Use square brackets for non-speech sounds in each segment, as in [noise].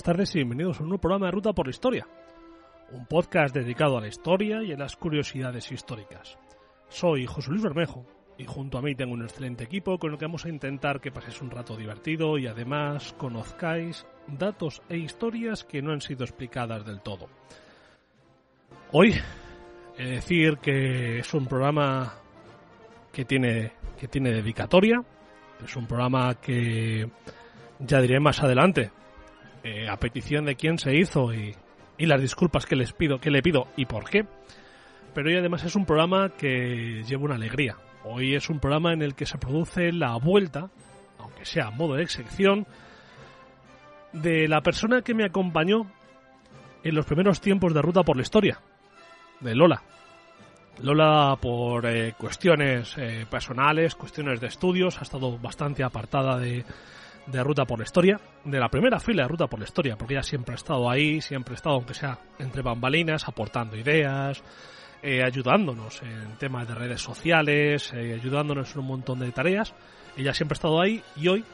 Buenas tardes y bienvenidos a un nuevo programa de Ruta por la Historia, un podcast dedicado a la historia y a las curiosidades históricas. Soy José Luis Bermejo y junto a mí tengo un excelente equipo con el que vamos a intentar que paséis un rato divertido y además conozcáis datos e historias que no han sido explicadas del todo. Hoy he de decir que es un programa que tiene, que tiene dedicatoria, es un programa que ya diré más adelante eh, a petición de quién se hizo y, y, las disculpas que les pido, que le pido y por qué. Pero hoy además es un programa que lleva una alegría. Hoy es un programa en el que se produce la vuelta, aunque sea a modo de excepción, de la persona que me acompañó en los primeros tiempos de ruta por la historia, de Lola. Lola por eh, cuestiones eh, personales, cuestiones de estudios, ha estado bastante apartada de, de Ruta por la Historia, de la primera fila de Ruta por la Historia, porque ella siempre ha estado ahí, siempre ha estado, aunque sea entre bambalinas, aportando ideas, eh, ayudándonos en temas de redes sociales, eh, ayudándonos en un montón de tareas. Ella siempre ha estado ahí y hoy,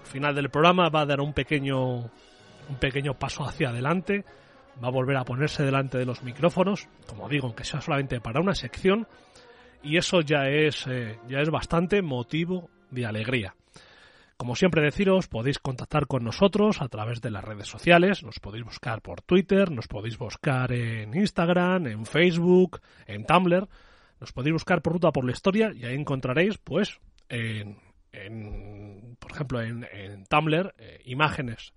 al final del programa, va a dar un pequeño, un pequeño paso hacia adelante, va a volver a ponerse delante de los micrófonos, como digo, aunque sea solamente para una sección, y eso ya es, eh, ya es bastante motivo de alegría. Como siempre deciros, podéis contactar con nosotros a través de las redes sociales, nos podéis buscar por Twitter, nos podéis buscar en Instagram, en Facebook, en Tumblr, nos podéis buscar por Ruta por la Historia y ahí encontraréis, pues, en, en por ejemplo, en, en Tumblr, eh, imágenes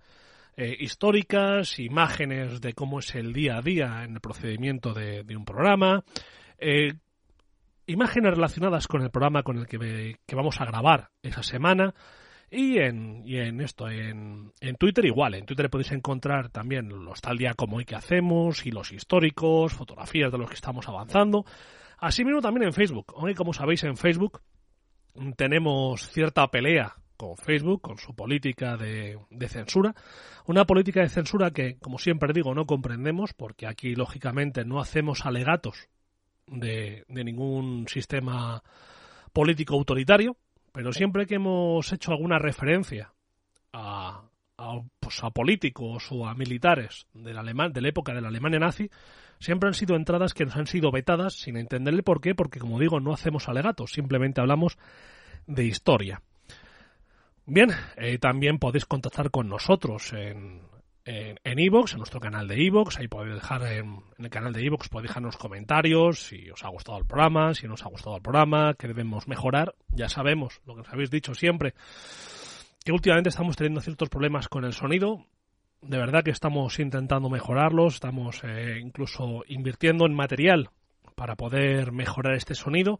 eh, históricas, imágenes de cómo es el día a día en el procedimiento de, un programa, eh, imágenes relacionadas con el programa con el que, que vamos a grabar esa semana, y en, y en esto, en, en, Twitter igual. En Twitter podéis encontrar también los tal día como hoy que hacemos, y los históricos, fotografías de los que estamos avanzando. Asimismo también en Facebook. Hoy, como sabéis, en Facebook tenemos cierta pelea con Facebook, con su política de, de, censura. Una política de censura que, como siempre digo, no comprendemos, porque aquí, lógicamente, no hacemos alegatos de, de ningún sistema político autoritario pero siempre que hemos hecho alguna referencia a, a, pues a políticos o a militares del alemán, de la época de la Alemania nazi, siempre han sido entradas que nos han sido vetadas sin entender el por qué, porque como digo, no hacemos alegatos, simplemente hablamos de historia. Bien, eh, también podéis contactar con nosotros en, en Evox, en, nuestro canal de Evox, ahí podéis dejar en, en el canal de Evox, podéis dejarnos comentarios si os ha gustado el programa, si no os ha gustado el programa, que debemos mejorar. Ya sabemos, lo que os habéis dicho siempre, que últimamente estamos teniendo ciertos problemas con el sonido. De verdad que estamos intentando mejorarlos, estamos eh, incluso invirtiendo en material para poder mejorar este sonido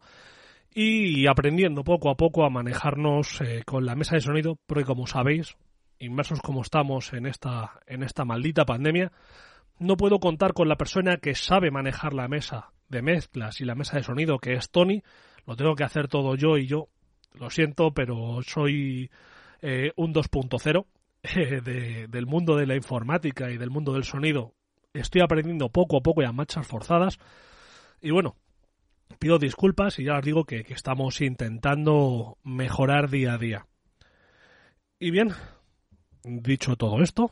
y aprendiendo poco a poco a manejarnos eh, con la mesa de sonido, porque como sabéis, inmersos como estamos en esta, en esta maldita pandemia, no puedo contar con la persona que sabe manejar la mesa de mezclas y la mesa de sonido, que es Tony. Lo tengo que hacer todo yo y yo. Lo siento, pero soy eh, un 2.0 eh, de, del mundo de la informática y del mundo del sonido. Estoy aprendiendo poco a poco y a marchas forzadas. Y bueno, pido disculpas y ya os digo que, que estamos intentando mejorar día a día. Y bien, Dicho todo esto,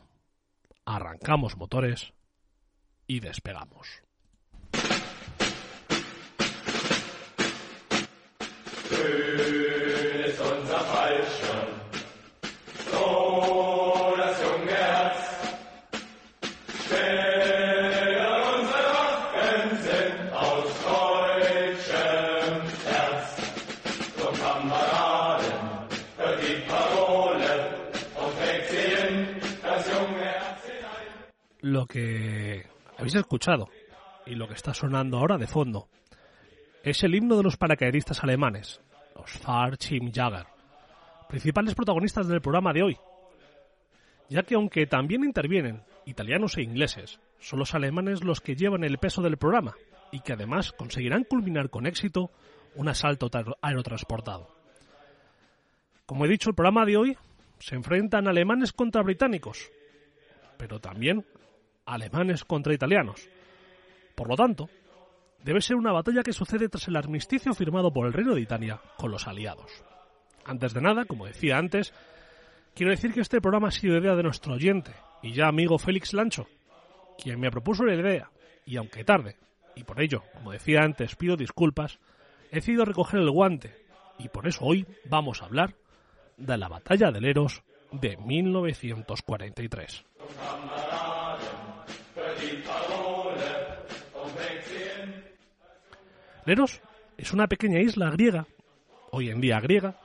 arrancamos motores y despegamos. Lo que habéis escuchado y lo que está sonando ahora de fondo es el himno de los paracaidistas alemanes, los Jagger, principales protagonistas del programa de hoy, ya que aunque también intervienen italianos e ingleses, son los alemanes los que llevan el peso del programa y que además conseguirán culminar con éxito un asalto aerotransportado. Como he dicho, el programa de hoy se enfrentan alemanes contra británicos, pero también alemanes contra italianos. Por lo tanto, debe ser una batalla que sucede tras el armisticio firmado por el Reino de Italia con los aliados. Antes de nada, como decía antes, quiero decir que este programa ha sido idea de nuestro oyente y ya amigo Félix Lancho, quien me propuso la idea, y aunque tarde, y por ello, como decía antes, pido disculpas, he decidido recoger el guante, y por eso hoy vamos a hablar de la batalla de Leros de 1943. Leros es una pequeña isla griega, hoy en día griega,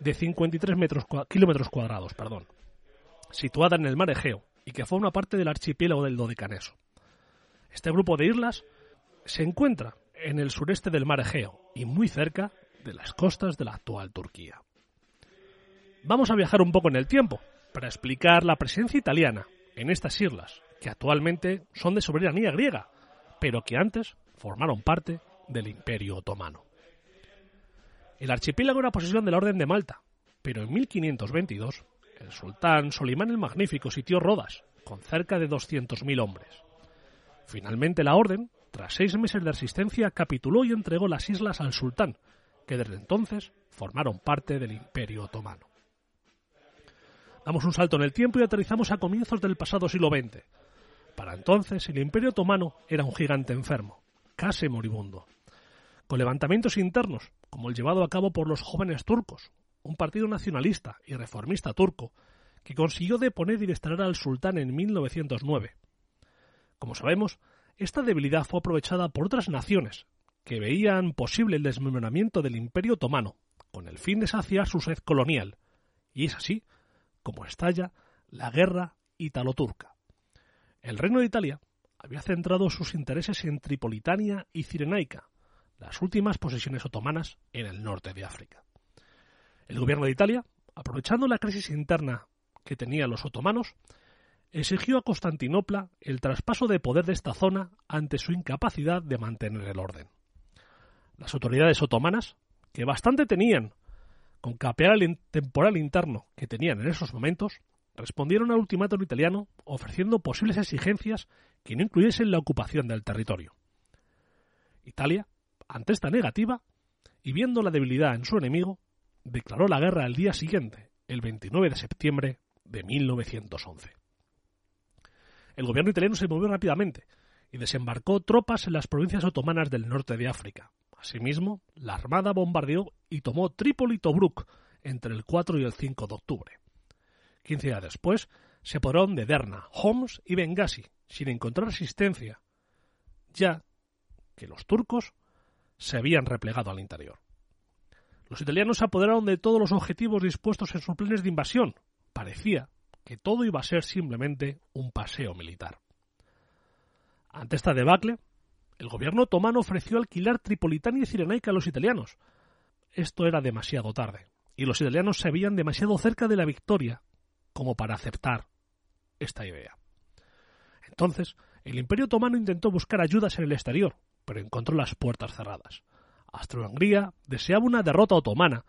de 53 metros, kilómetros cuadrados, perdón, situada en el mar Egeo y que forma parte del archipiélago del Dodecaneso. Este grupo de islas se encuentra en el sureste del mar Egeo y muy cerca de las costas de la actual Turquía. Vamos a viajar un poco en el tiempo para explicar la presencia italiana en estas islas, que actualmente son de soberanía griega, pero que antes formaron parte del Imperio Otomano. El archipiélago era posesión de la Orden de Malta, pero en 1522 el sultán Solimán el Magnífico sitió Rodas, con cerca de 200.000 hombres. Finalmente la Orden, tras seis meses de resistencia, capituló y entregó las islas al sultán, que desde entonces formaron parte del Imperio Otomano. Damos un salto en el tiempo y aterrizamos a comienzos del pasado siglo XX. Para entonces el Imperio Otomano era un gigante enfermo, casi moribundo con levantamientos internos, como el llevado a cabo por los jóvenes turcos, un partido nacionalista y reformista turco que consiguió deponer y desterrar al sultán en 1909. Como sabemos, esta debilidad fue aprovechada por otras naciones que veían posible el desmembramiento del Imperio otomano con el fin de saciar su sed colonial, y es así como estalla la guerra italo-turca. El reino de Italia había centrado sus intereses en Tripolitania y Cirenaica, las últimas posesiones otomanas en el norte de África. El gobierno de Italia, aprovechando la crisis interna que tenían los otomanos, exigió a Constantinopla el traspaso de poder de esta zona ante su incapacidad de mantener el orden. Las autoridades otomanas, que bastante tenían con capear el temporal interno que tenían en esos momentos, respondieron al ultimátum italiano ofreciendo posibles exigencias que no incluyesen la ocupación del territorio. Italia ante esta negativa, y viendo la debilidad en su enemigo, declaró la guerra al día siguiente, el 29 de septiembre de 1911. El gobierno italiano se movió rápidamente y desembarcó tropas en las provincias otomanas del norte de África. Asimismo, la Armada bombardeó y tomó Trípoli y Tobruk entre el 4 y el 5 de octubre. Quince días después, se apoderaron de Derna, Homs y Benghazi, sin encontrar resistencia, ya que los turcos se habían replegado al interior. Los italianos se apoderaron de todos los objetivos dispuestos en sus planes de invasión. Parecía que todo iba a ser simplemente un paseo militar. Ante esta debacle, el gobierno otomano ofreció alquilar Tripolitania y Cirenaica a los italianos. Esto era demasiado tarde, y los italianos se veían demasiado cerca de la victoria como para aceptar esta idea. Entonces, el Imperio otomano intentó buscar ayudas en el exterior, pero encontró las puertas cerradas. Austria-Hungría deseaba una derrota otomana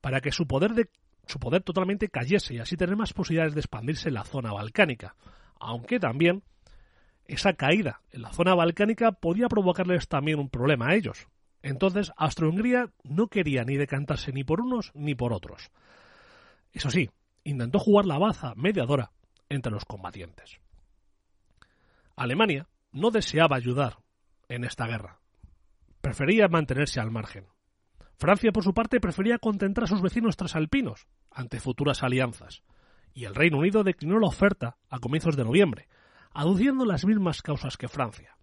para que su poder, de, su poder totalmente cayese y así tener más posibilidades de expandirse en la zona balcánica, aunque también esa caída en la zona balcánica podía provocarles también un problema a ellos. Entonces, Austria-Hungría no quería ni decantarse ni por unos ni por otros. Eso sí, intentó jugar la baza mediadora entre los combatientes. Alemania no deseaba ayudar en esta guerra. Prefería mantenerse al margen. Francia, por su parte, prefería contentar a sus vecinos trasalpinos ante futuras alianzas, y el Reino Unido declinó la oferta a comienzos de noviembre, aduciendo las mismas causas que Francia.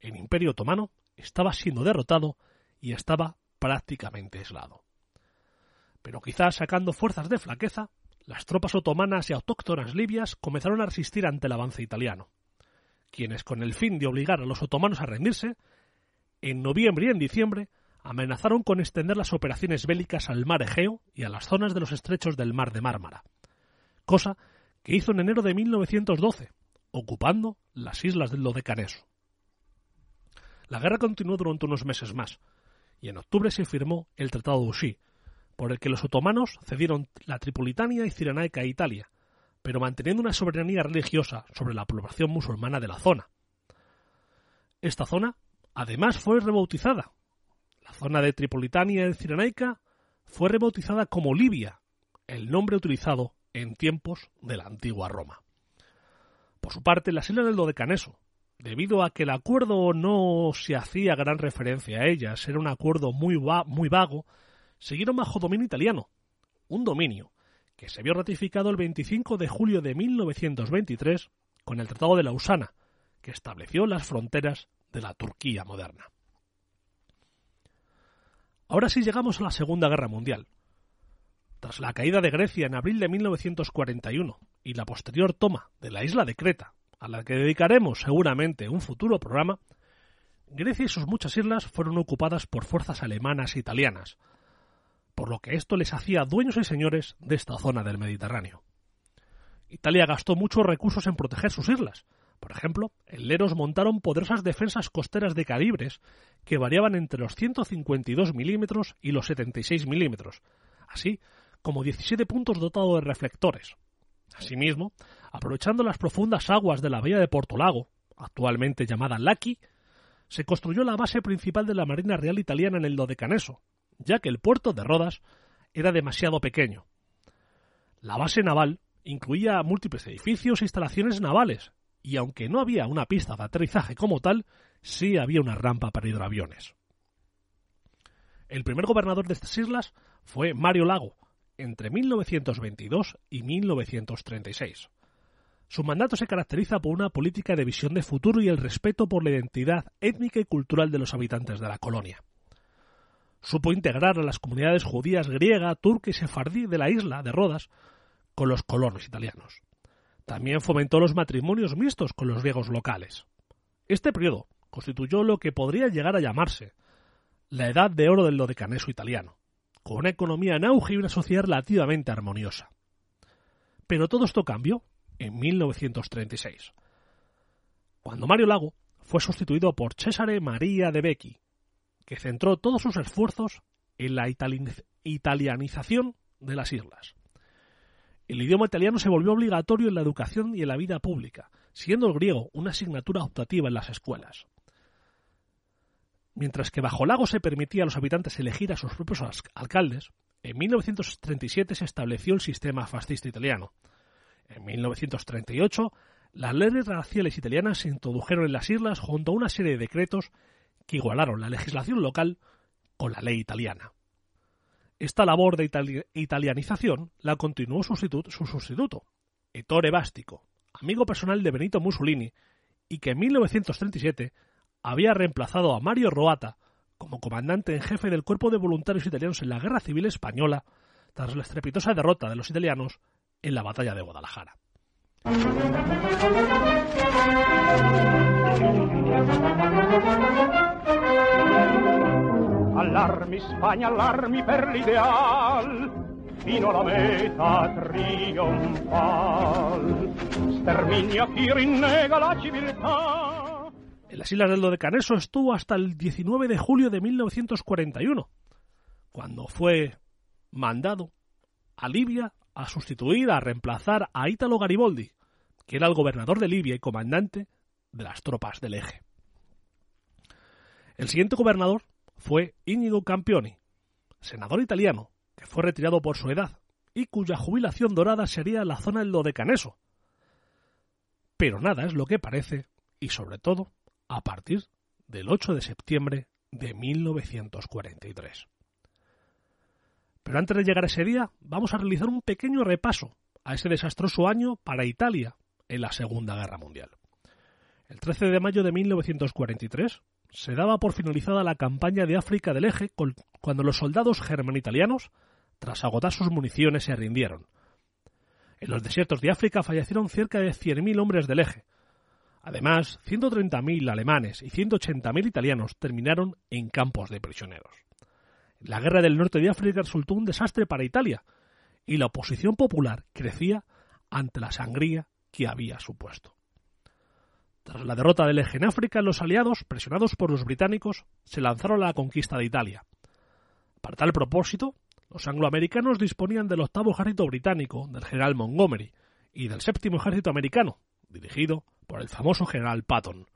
El Imperio otomano estaba siendo derrotado y estaba prácticamente aislado. Pero quizás sacando fuerzas de flaqueza, las tropas otomanas y autóctonas libias comenzaron a resistir ante el avance italiano, quienes, con el fin de obligar a los otomanos a rendirse, en noviembre y en diciembre amenazaron con extender las operaciones bélicas al mar Egeo y a las zonas de los estrechos del mar de Mármara, cosa que hizo en enero de 1912, ocupando las islas del Dodecaneso. La guerra continuó durante unos meses más, y en octubre se firmó el Tratado de Ushi, por el que los otomanos cedieron la Tripolitania y Cirenaica a Italia, pero manteniendo una soberanía religiosa sobre la población musulmana de la zona. Esta zona, además, fue rebautizada. La zona de Tripolitania y Cirenaica fue rebautizada como Libia, el nombre utilizado en tiempos de la antigua Roma. Por su parte, las islas del Dodecaneso, debido a que el acuerdo no se hacía gran referencia a ellas, era un acuerdo muy, muy vago, siguieron bajo dominio italiano, un dominio que se vio ratificado el 25 de julio de 1923 con el Tratado de Lausana, que estableció las fronteras de la Turquía moderna. Ahora sí llegamos a la Segunda Guerra Mundial. Tras la caída de Grecia en abril de 1941 y la posterior toma de la isla de Creta a la que dedicaremos seguramente un futuro programa, Grecia y sus muchas islas fueron ocupadas por fuerzas alemanas e italianas, por lo que esto les hacía dueños y señores de esta zona del Mediterráneo. Italia gastó muchos recursos en proteger sus islas. Por ejemplo, en Leros montaron poderosas defensas costeras de calibres que variaban entre los 152 milímetros y los 76 milímetros, así como 17 puntos dotados de reflectores. Asimismo, Aprovechando las profundas aguas de la bahía de Portolago, actualmente llamada Laki, se construyó la base principal de la Marina Real Italiana en el Dodecaneso, ya que el puerto de Rodas era demasiado pequeño. La base naval incluía múltiples edificios e instalaciones navales, y aunque no había una pista de aterrizaje como tal, sí había una rampa para hidroaviones. El primer gobernador de estas islas fue Mario Lago, entre 1922 y 1936. Su mandato se caracteriza por una política de visión de futuro y el respeto por la identidad étnica y cultural de los habitantes de la colonia. Supo integrar a las comunidades judías griega, turca y sefardí de la isla de Rodas con los colonos italianos. También fomentó los matrimonios mixtos con los griegos locales. Este periodo constituyó lo que podría llegar a llamarse la edad de oro del dodecaneso italiano, con una economía en auge y una sociedad relativamente armoniosa. Pero todo esto cambió en 1936, cuando Mario Lago fue sustituido por Cesare Maria de Becchi, que centró todos sus esfuerzos en la italianización de las islas. El idioma italiano se volvió obligatorio en la educación y en la vida pública, siendo el griego una asignatura optativa en las escuelas. Mientras que bajo Lago se permitía a los habitantes elegir a sus propios alcaldes, en 1937 se estableció el sistema fascista italiano, en 1938, las leyes raciales italianas se introdujeron en las islas junto a una serie de decretos que igualaron la legislación local con la ley italiana. Esta labor de italianización la continuó su sustituto, Ettore Bastico, amigo personal de Benito Mussolini, y que en 1937 había reemplazado a Mario Roata como comandante en jefe del Cuerpo de Voluntarios Italianos en la Guerra Civil Española tras la estrepitosa derrota de los italianos en la batalla de Guadalajara. Allarmi España, allarmi per l'ideal, fino alla meta trionfal. Sterminia chi rinnega la civiltà. En las Islas del Dodecaneso estuvo hasta el 19 de julio de 1941, cuando fue mandado a Libia a sustituir, a reemplazar a Ítalo Garibaldi, que era el gobernador de Libia y comandante de las tropas del eje. El siguiente gobernador fue Íñigo Campioni, senador italiano, que fue retirado por su edad y cuya jubilación dorada sería la zona del Dodecaneso. Pero nada es lo que parece y sobre todo a partir del 8 de septiembre de 1943. Pero antes de llegar a ese día, vamos a realizar un pequeño repaso a ese desastroso año para Italia en la Segunda Guerra Mundial. El 13 de mayo de 1943 se daba por finalizada la campaña de África del Eje cuando los soldados germano-italianos, tras agotar sus municiones, se rindieron. En los desiertos de África fallecieron cerca de 100.000 hombres del Eje. Además, 130.000 alemanes y 180.000 italianos terminaron en campos de prisioneros. La guerra del norte de África resultó un desastre para Italia, y la oposición popular crecía ante la sangría que había supuesto. Tras la derrota del eje en África, los aliados, presionados por los británicos, se lanzaron a la conquista de Italia. Para tal propósito, los angloamericanos disponían del octavo ejército británico, del general Montgomery, y del séptimo ejército americano, dirigido por el famoso general Patton.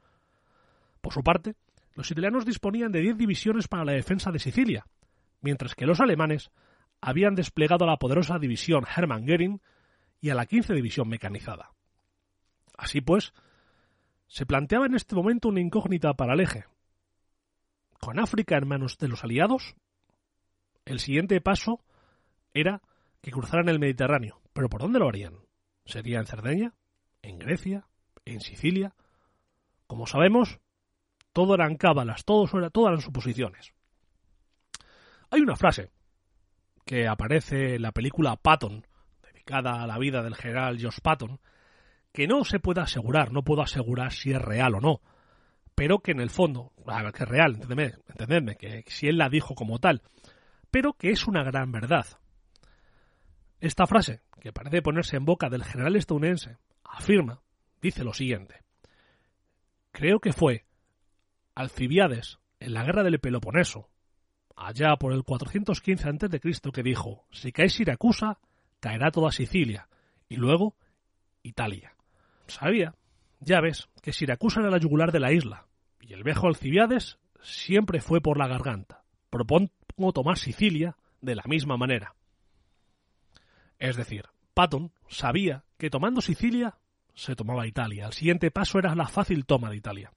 Por su parte, los italianos disponían de diez divisiones para la defensa de Sicilia, mientras que los alemanes habían desplegado a la poderosa división Hermann Göring y a la quince división mecanizada. Así pues, se planteaba en este momento una incógnita para el eje. Con África en manos de los aliados, el siguiente paso era que cruzaran el Mediterráneo. ¿Pero por dónde lo harían? ¿Sería en Cerdeña? ¿En Grecia? ¿En Sicilia? Como sabemos, todo eran cábalas, todo, todo eran suposiciones. Hay una frase que aparece en la película Patton, dedicada a la vida del general Josh Patton, que no se puede asegurar, no puedo asegurar si es real o no, pero que en el fondo, que es real, entendedme, entendedme, que si él la dijo como tal, pero que es una gran verdad. Esta frase, que parece ponerse en boca del general estadounidense, afirma, dice lo siguiente. Creo que fue Alcibiades, en la guerra del Peloponeso, allá por el 415 a.C., que dijo, si cae Siracusa, caerá toda Sicilia, y luego Italia. Sabía, ya ves, que Siracusa era la yugular de la isla, y el viejo Alcibiades siempre fue por la garganta. Propongo tomar Sicilia de la misma manera. Es decir, Patton sabía que tomando Sicilia se tomaba Italia. El siguiente paso era la fácil toma de Italia.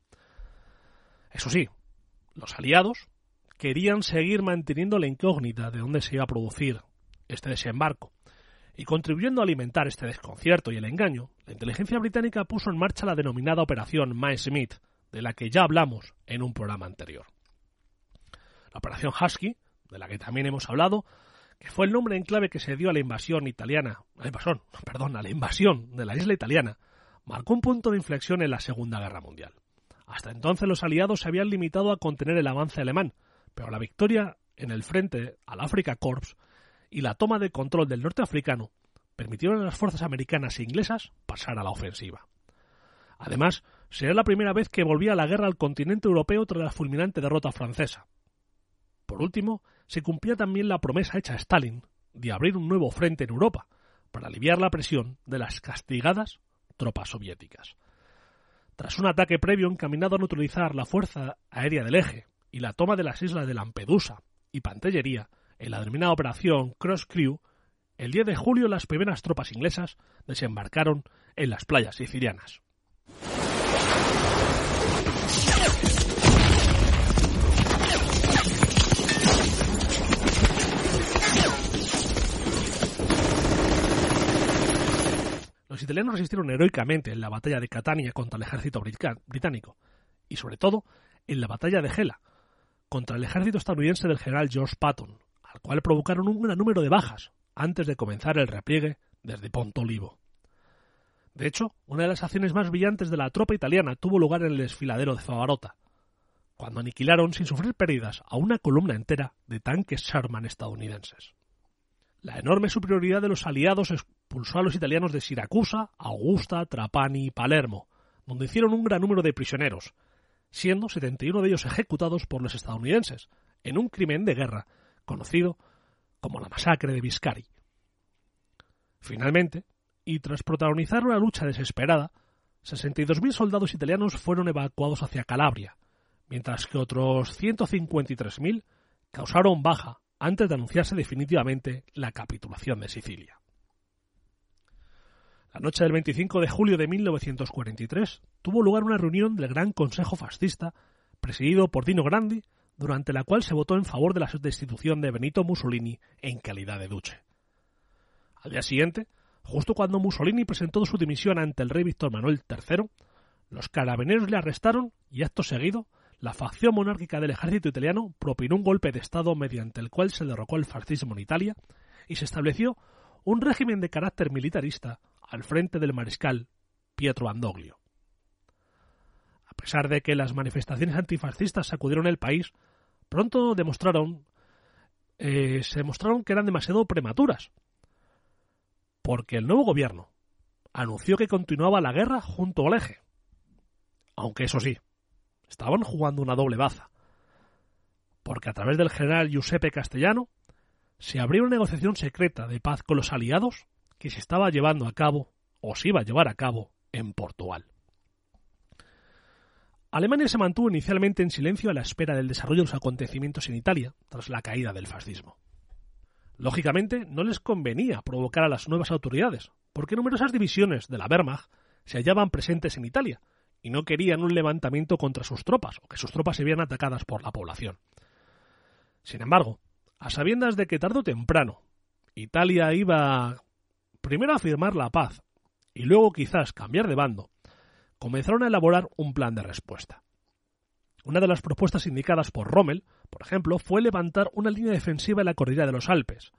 Eso sí, los aliados querían seguir manteniendo la incógnita de dónde se iba a producir este desembarco. Y contribuyendo a alimentar este desconcierto y el engaño, la inteligencia británica puso en marcha la denominada Operación Mae Smith, de la que ya hablamos en un programa anterior. La Operación Husky, de la que también hemos hablado, que fue el nombre en clave que se dio a la invasión italiana, la invasión, [laughs] perdón, a la invasión de la isla italiana, marcó un punto de inflexión en la Segunda Guerra Mundial. Hasta entonces los aliados se habían limitado a contener el avance alemán, pero la victoria en el frente al Africa Corps y la toma de control del norte africano permitieron a las fuerzas americanas e inglesas pasar a la ofensiva. Además, sería la primera vez que volvía la guerra al continente europeo tras la fulminante derrota francesa. Por último, se cumplía también la promesa hecha a Stalin de abrir un nuevo frente en Europa para aliviar la presión de las castigadas tropas soviéticas. Tras un ataque previo encaminado a neutralizar la fuerza aérea del eje y la toma de las islas de Lampedusa y Pantellería en la denominada operación Cross Crew, el 10 de julio las primeras tropas inglesas desembarcaron en las playas sicilianas. Los italianos resistieron heroicamente en la batalla de Catania contra el ejército británico y sobre todo en la batalla de Gela contra el ejército estadounidense del general George Patton, al cual provocaron un gran número de bajas antes de comenzar el repliegue desde Ponto Olivo. De hecho, una de las acciones más brillantes de la tropa italiana tuvo lugar en el desfiladero de Favarota, cuando aniquilaron sin sufrir pérdidas a una columna entera de tanques Sherman estadounidenses. La enorme superioridad de los aliados expulsó a los italianos de Siracusa, Augusta, Trapani y Palermo, donde hicieron un gran número de prisioneros, siendo 71 de ellos ejecutados por los estadounidenses, en un crimen de guerra conocido como la masacre de Viscari. Finalmente, y tras protagonizar una lucha desesperada, 62.000 soldados italianos fueron evacuados hacia Calabria, mientras que otros 153.000 causaron baja antes de anunciarse definitivamente la capitulación de Sicilia. La noche del 25 de julio de 1943 tuvo lugar una reunión del Gran Consejo Fascista, presidido por Dino Grandi, durante la cual se votó en favor de la destitución de Benito Mussolini en calidad de duce. Al día siguiente, justo cuando Mussolini presentó su dimisión ante el rey Víctor Manuel III, los carabineros le arrestaron y acto seguido, la facción monárquica del ejército italiano propinó un golpe de Estado mediante el cual se derrocó el fascismo en Italia y se estableció un régimen de carácter militarista al frente del mariscal Pietro Andoglio. A pesar de que las manifestaciones antifascistas sacudieron el país, pronto demostraron eh, se demostraron que eran demasiado prematuras, porque el nuevo gobierno anunció que continuaba la guerra junto al eje. Aunque eso sí, estaban jugando una doble baza, porque a través del general Giuseppe Castellano se abrió una negociación secreta de paz con los aliados que se estaba llevando a cabo o se iba a llevar a cabo en Portugal. Alemania se mantuvo inicialmente en silencio a la espera del desarrollo de los acontecimientos en Italia tras la caída del fascismo. Lógicamente, no les convenía provocar a las nuevas autoridades, porque numerosas divisiones de la Wehrmacht se hallaban presentes en Italia y no querían un levantamiento contra sus tropas o que sus tropas se vieran atacadas por la población. Sin embargo, a sabiendas de que tarde o temprano Italia iba primero a firmar la paz y luego quizás cambiar de bando, comenzaron a elaborar un plan de respuesta. Una de las propuestas indicadas por Rommel, por ejemplo, fue levantar una línea defensiva en la cordillera de los Alpes,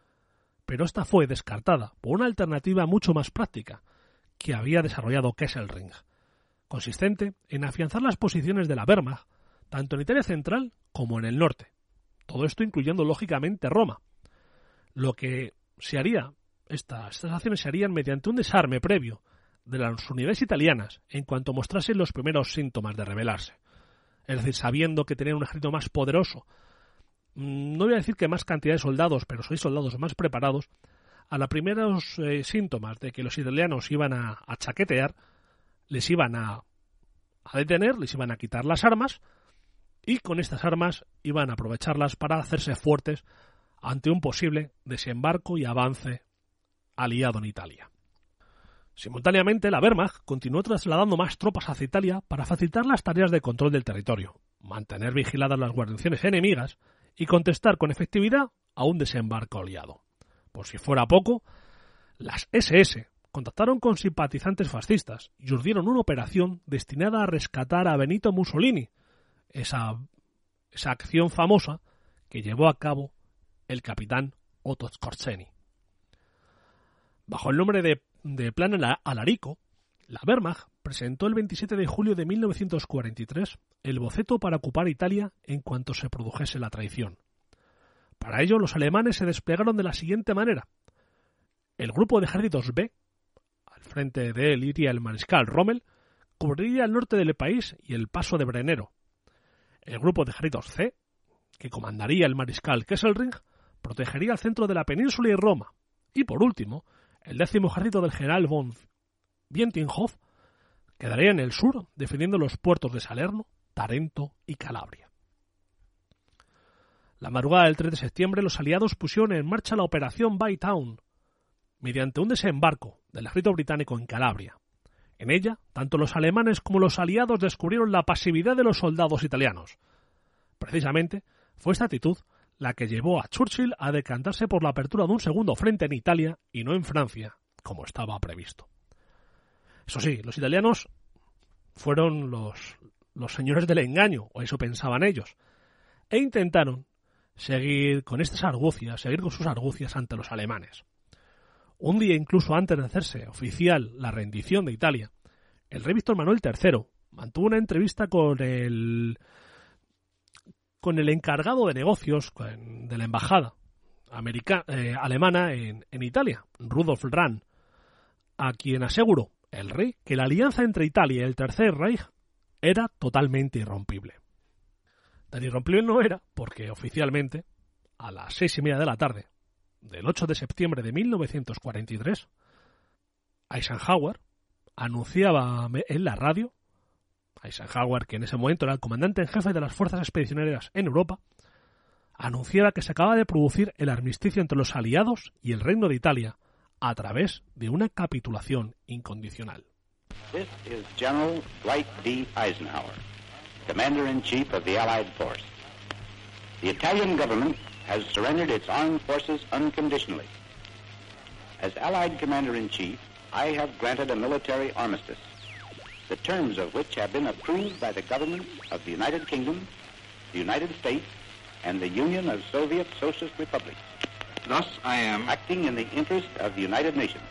pero esta fue descartada por una alternativa mucho más práctica que había desarrollado Kesselring, consistente en afianzar las posiciones de la Wehrmacht tanto en Italia central como en el norte, todo esto incluyendo lógicamente Roma. Lo que se haría, estas, estas acciones se harían mediante un desarme previo de las unidades italianas en cuanto mostrasen los primeros síntomas de rebelarse. Es decir, sabiendo que tenían un ejército más poderoso, mm, no voy a decir que más cantidad de soldados, pero sois soldados más preparados, a los primeros eh, síntomas de que los italianos iban a, chaquetear, les iban a, a detener, les iban a quitar las armas, y con estas armas iban a aprovecharlas para hacerse fuertes ante un posible desembarco y avance aliado en Italia. Simultáneamente, la Wehrmacht continuó trasladando más tropas hacia Italia para facilitar las tareas de control del territorio, mantener vigiladas las guarniciones enemigas y contestar con efectividad a un desembarco aliado. Por si fuera poco, las SS contactaron con simpatizantes fascistas y urdieron una operación destinada a rescatar a Benito Mussolini, esa, esa acción famosa que llevó a cabo el capitán Otto Skorzeny. Bajo el nombre de Plan Alarico, la Wehrmacht presentó el 27 de julio de 1943 el boceto para ocupar Italia en cuanto se produjese la traición. Para ello, los alemanes se desplegaron de la siguiente manera. El grupo de ejércitos B, al frente de él iría el mariscal Rommel, cubriría el norte del país y el paso de Brennero. El grupo de ejércitos C, que comandaría el mariscal Kesselring, protegería el centro de la península y Roma. Y por último, el décimo ejército del general von Vientinghoff quedaría en el sur defendiendo los puertos de Salerno, Tarento y Calabria. La madrugada del 3 de septiembre los aliados pusieron en marcha la operación Baytown mediante un desembarco del ejército británico en Calabria. En ella, tanto los alemanes como los aliados descubrieron la pasividad de los soldados italianos. Precisamente, fue esta actitud la que llevó a Churchill a decantarse por la apertura de un segundo frente en Italia y no en Francia, como estaba previsto. Eso sí, los italianos fueron los, los señores del engaño, o eso pensaban ellos, e intentaron seguir con estas argucias, seguir con sus argucias ante los alemanes. Un día incluso antes de hacerse oficial la rendición de Italia, el rey Víctor Manuel III mantuvo una entrevista con el con el encargado de negocios de la embajada eh, alemana en, Italia, Rudolf Rahn, a quien aseguró el rey que la alianza entre Italia y el Tercer Reich era totalmente irrompible. Tan irrompible no era porque oficialmente, a las seis y media de la tarde del 8 de septiembre de 1943, Eisenhower anunciaba en la radio Eisenhower, que en ese momento era el comandante en jefe de las fuerzas expedicionarias en Europa, anunciaba que se acaba de producir el armisticio entre los aliados y el Reino de Italia a través de una capitulación incondicional. This is General Dwight D. Eisenhower, Commander in Chief of the Allied Force. The Italian government has surrendered its armed forces unconditionally. As Allied Commander in Chief, I have granted a military armistice, the terms of which have been approved by the governments of the United Kingdom, the United States, and the Union of Soviet Socialist Republics. Thus, I am acting in the interest of the United Nations.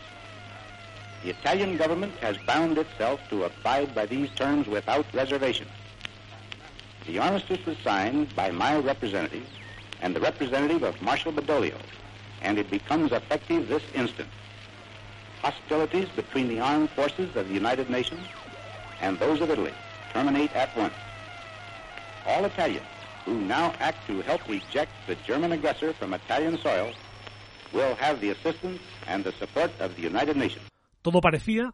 The Italian government has bound itself to abide by these terms without reservation. The armistice was signed by my representative and the representative of Marshal Badoglio, and it becomes effective this instant. Hostilities between the armed forces of the United Nations and those of Italy terminate at once. All Italians who now act to help reject the German aggressor from Italian soil will have the assistance and the support of the United Nations. Todo parecía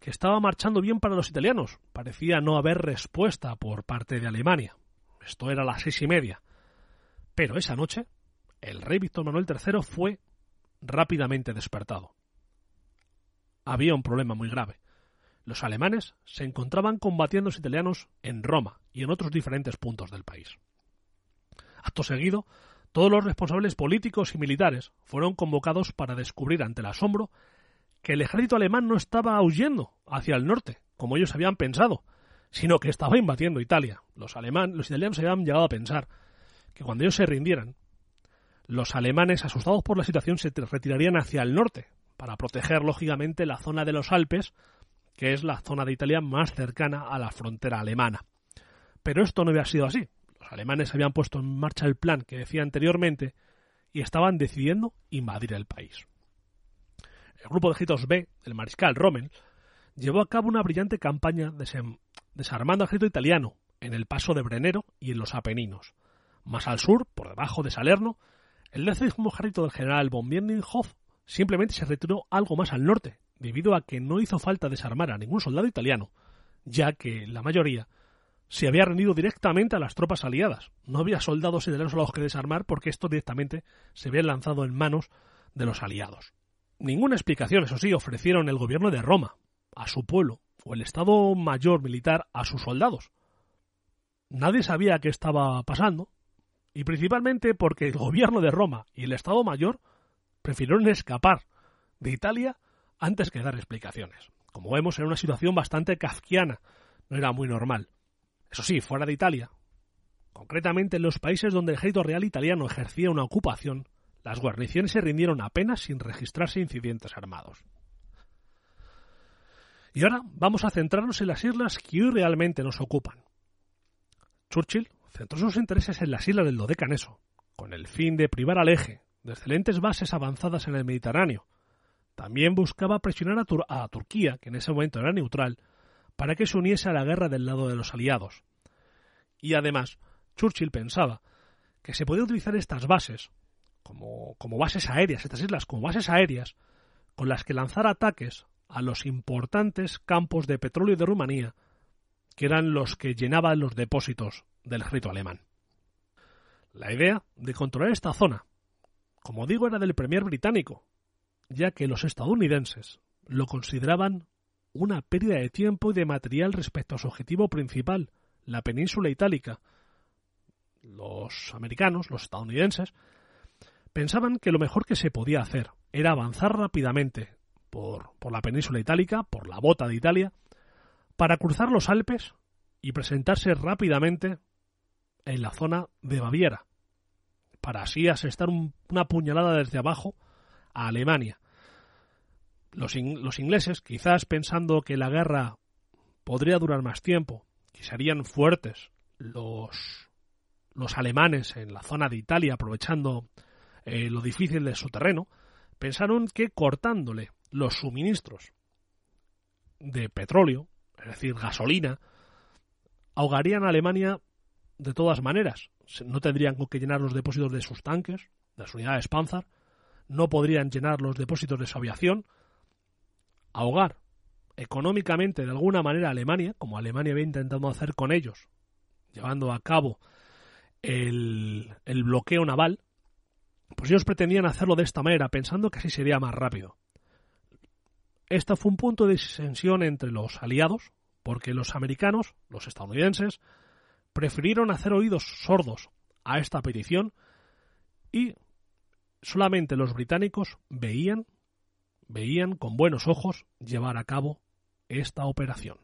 que estaba marchando bien para los italianos. Parecía no haber respuesta por parte de Alemania. Esto era las seis y media. Pero esa noche, el rey Víctor Manuel III fue rápidamente despertado. Había un problema muy grave. Los alemanes se encontraban combatiendo a los italianos en Roma y en otros diferentes puntos del país. Acto seguido, todos los responsables políticos y militares fueron convocados para descubrir ante el asombro que el ejército alemán no estaba huyendo hacia el norte, como ellos habían pensado, sino que estaba invadiendo Italia. Los, alemán, los italianos habían llegado a pensar que cuando ellos se rindieran, los alemanes, asustados por la situación, se retirarían hacia el norte, para proteger, lógicamente, la zona de los Alpes, que es la zona de Italia más cercana a la frontera alemana. Pero esto no había sido así. Los alemanes habían puesto en marcha el plan que decía anteriormente y estaban decidiendo invadir el país. El grupo de ejércitos B, el mariscal Rommel, llevó a cabo una brillante campaña desarmando al ejército italiano en el paso de Brennero y en los Apeninos. Más al sur, por debajo de Salerno, el décimo ejército del general von Bienenhof simplemente se retiró algo más al norte, debido a que no hizo falta desarmar a ningún soldado italiano, ya que la mayoría se había rendido directamente a las tropas aliadas. No había soldados italianos a los que desarmar porque esto directamente se había lanzado en manos de los aliados. Ninguna explicación, eso sí, ofrecieron el gobierno de Roma a su pueblo o el Estado Mayor Militar a sus soldados. Nadie sabía qué estaba pasando y principalmente porque el gobierno de Roma y el Estado Mayor prefirieron escapar de Italia antes que dar explicaciones. Como vemos, era una situación bastante kafkiana, no era muy normal. Eso sí, fuera de Italia, concretamente en los países donde el ejército real italiano ejercía una ocupación, las guarniciones se rindieron apenas sin registrarse incidentes armados. Y ahora vamos a centrarnos en las islas que hoy realmente nos ocupan. Churchill centró sus intereses en las islas del Dodecaneso, con el fin de privar al eje de excelentes bases avanzadas en el Mediterráneo. También buscaba presionar a, Turquía, que en ese momento era neutral, para que se uniese a la guerra del lado de los aliados. Y además, Churchill pensaba que se podía utilizar estas bases como, como bases aéreas, estas islas como bases aéreas, con las que lanzar ataques a los importantes campos de petróleo de Rumanía, que eran los que llenaban los depósitos del ejército alemán. La idea de controlar esta zona, como digo, era del premier británico, ya que los estadounidenses lo consideraban una pérdida de tiempo y de material respecto a su objetivo principal, la península itálica. Los americanos, los estadounidenses, pensaban que lo mejor que se podía hacer era avanzar rápidamente por, por la península itálica, por la bota de Italia, para cruzar los Alpes y presentarse rápidamente en la zona de Baviera, para así asestar un, una puñalada desde abajo a Alemania. Los, in, los, ingleses, quizás pensando que la guerra podría durar más tiempo, que serían fuertes los, los alemanes en la zona de Italia, aprovechando eh, lo difícil de su terreno, pensaron que cortándole los suministros de petróleo, es decir, gasolina, ahogarían a Alemania de todas maneras. No tendrían con que llenar los depósitos de sus tanques, de las unidades Panzer, no podrían llenar los depósitos de su aviación, ahogar económicamente de alguna manera a Alemania, como Alemania había intentado hacer con ellos, llevando a cabo el, el bloqueo naval, pues ellos pretendían hacerlo de esta manera, pensando que así sería más rápido. Este fue un punto de disensión entre los aliados, porque los americanos, los estadounidenses, prefirieron hacer oídos sordos a esta petición y solamente los británicos veían, veían con buenos ojos llevar a cabo esta operación.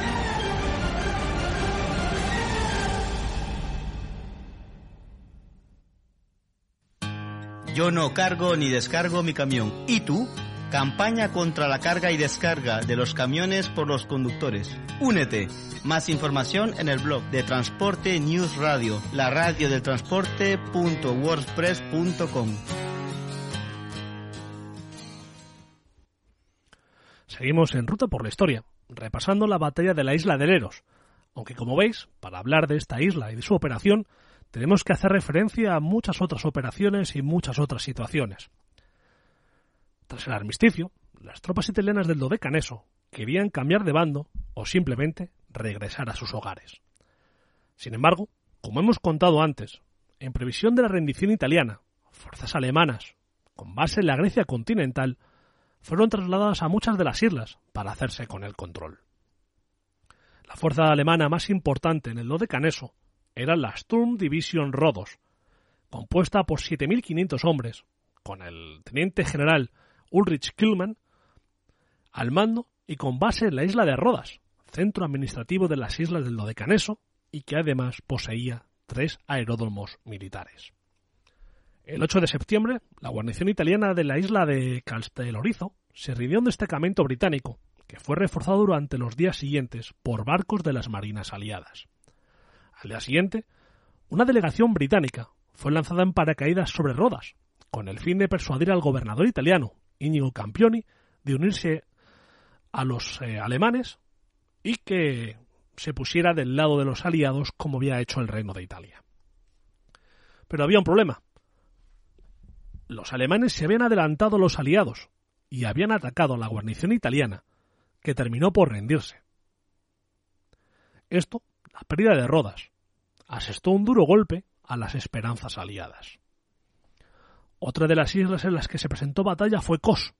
Yo no cargo ni descargo mi camión. ¿Y tú? Campaña contra la carga y descarga de los camiones por los conductores. Únete. Más información en el blog de Transporte News Radio, la radio del transporte.wordpress.com. Seguimos en ruta por la historia, repasando la batalla de la isla de Leros. Aunque como veis, para hablar de esta isla y de su operación, tenemos que hacer referencia a muchas otras operaciones y muchas otras situaciones. Tras el armisticio, las tropas italianas del Dodecaneso querían cambiar de bando o simplemente regresar a sus hogares. Sin embargo, como hemos contado antes, en previsión de la rendición italiana, fuerzas alemanas, con base en la Grecia continental, fueron trasladadas a muchas de las islas para hacerse con el control. La fuerza alemana más importante en el Dodecaneso era la Sturm Division Rodos, compuesta por 7.500 hombres, con el teniente general Ulrich Killman al mando y con base en la isla de Rodas, centro administrativo de las islas del Dodecaneso y que además poseía tres aeródromos militares. El 8 de septiembre, la guarnición italiana de la isla de Castelorizo se rindió un destacamento británico, que fue reforzado durante los días siguientes por barcos de las marinas aliadas. Al día siguiente, una delegación británica fue lanzada en paracaídas sobre Rodas, con el fin de persuadir al gobernador italiano, Íñigo Campioni, de unirse a los eh, alemanes y que se pusiera del lado de los aliados como había hecho el Reino de Italia. Pero había un problema. Los alemanes se habían adelantado a los aliados y habían atacado a la guarnición italiana, que terminó por rendirse. Esto, la pérdida de Rodas, asestó un duro golpe a las esperanzas aliadas. Otra de las islas en las que se presentó batalla fue Kos.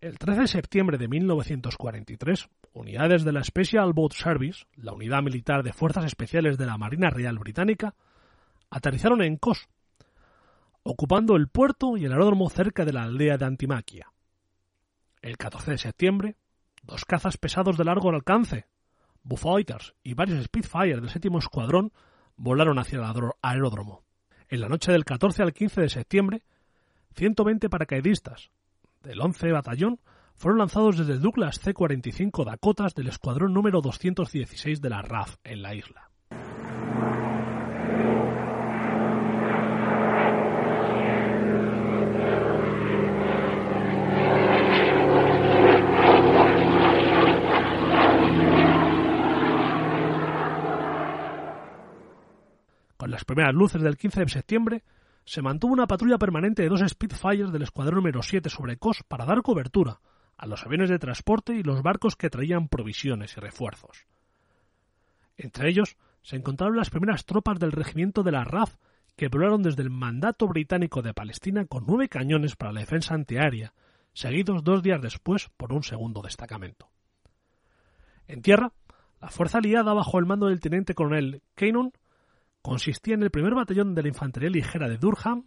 El 13 de septiembre de 1943, unidades de la Special Boat Service, la unidad militar de fuerzas especiales de la Marina Real Británica, aterrizaron en Kos, ocupando el puerto y el aeródromo cerca de la aldea de Antimaquia. El 14 de septiembre, dos cazas pesados de largo alcance, Bullfighters y varios Spitfire del séptimo escuadrón volaron hacia el aeródromo. En la noche del 14 al 15 de septiembre, 120 paracaidistas del 11 Batallón fueron lanzados desde Douglas C-45 Dakotas del escuadrón número 216 de la RAF en la isla. Las primeras luces del 15 de septiembre, se mantuvo una patrulla permanente de dos Spitfires del escuadrón número 7 sobre Kos para dar cobertura a los aviones de transporte y los barcos que traían provisiones y refuerzos. Entre ellos se encontraron las primeras tropas del regimiento de la RAF que volaron desde el mandato británico de Palestina con nueve cañones para la defensa antiaérea, seguidos dos días después por un segundo destacamento. En tierra, la fuerza aliada bajo el mando del teniente coronel Cannon consistía en el primer batallón de la infantería ligera de Durham,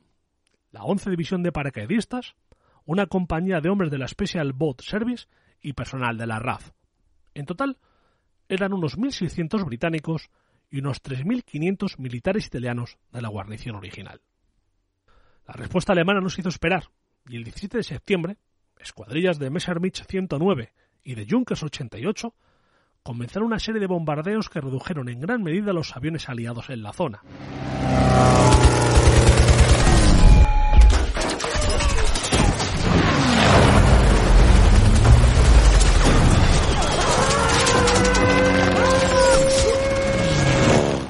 la 11 división de paracaidistas, una compañía de hombres de la Special Boat Service y personal de la RAF. En total, eran unos 1.600 británicos y unos 3.500 militares italianos de la guarnición original. La respuesta alemana no se hizo esperar, y el 17 de septiembre, escuadrillas de Messerschmitt 109 y de Junkers 88 comenzaron una serie de bombardeos que redujeron en gran medida los aviones aliados en la zona.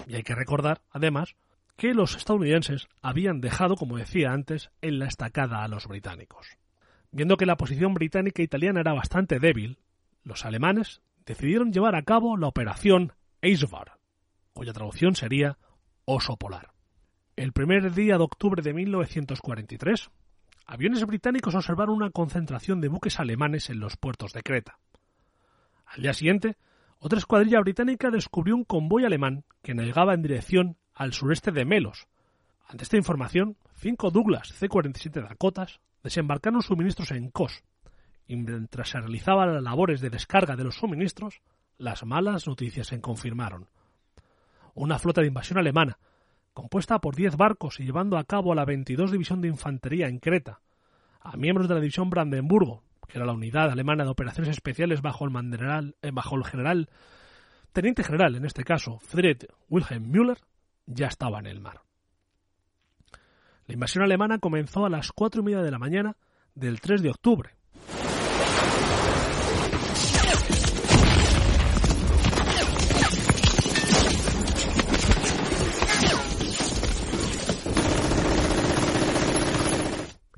Y hay que recordar, además, que los estadounidenses habían dejado, como decía antes, en la estacada a los británicos. Viendo que la posición británica e italiana era bastante débil, los alemanes decidieron llevar a cabo la operación Eisvar, cuya traducción sería oso polar. El primer día de octubre de 1943, aviones británicos observaron una concentración de buques alemanes en los puertos de Creta. Al día siguiente, otra escuadrilla británica descubrió un convoy alemán que navegaba en dirección al sureste de Melos. Ante esta información, cinco Douglas C-47 Dakotas desembarcaron suministros en Kos, y mientras se realizaban las labores de descarga de los suministros, las malas noticias se confirmaron. Una flota de invasión alemana, compuesta por diez barcos y llevando a cabo a la 22 División de Infantería en Creta, a miembros de la División Brandenburgo, que era la unidad alemana de operaciones especiales bajo el, eh, bajo el general, teniente general en este caso, Friedrich Wilhelm Müller, ya estaba en el mar. La invasión alemana comenzó a las cuatro y media de la mañana del 3 de octubre,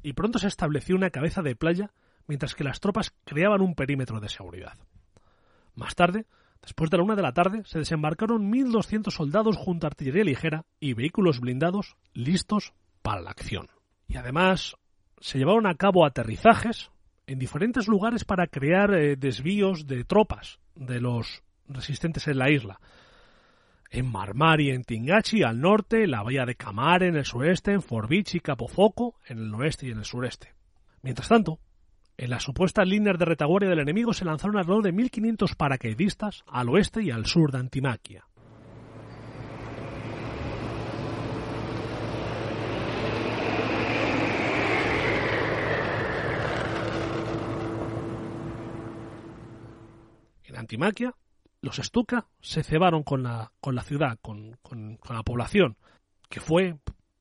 y pronto se estableció una cabeza de playa mientras que las tropas creaban un perímetro de seguridad. Más tarde, después de la una de la tarde, se desembarcaron 1.200 soldados junto a artillería ligera y vehículos blindados listos para la acción. Y además se llevaron a cabo aterrizajes en diferentes lugares para crear eh, desvíos de tropas de los resistentes en la isla, en Marmari, en Tingachi, al norte, la bahía de Camar en el sureste, en Forbici y Capofoco en el oeste y en el sureste. Mientras tanto, en las supuestas líneas de retaguardia del enemigo se lanzaron alrededor de 1.500 paracaidistas al oeste y al sur de Antimaquia. En Antimaquia los Stuka se cebaron con la, con la ciudad, con, con, con la población, que fue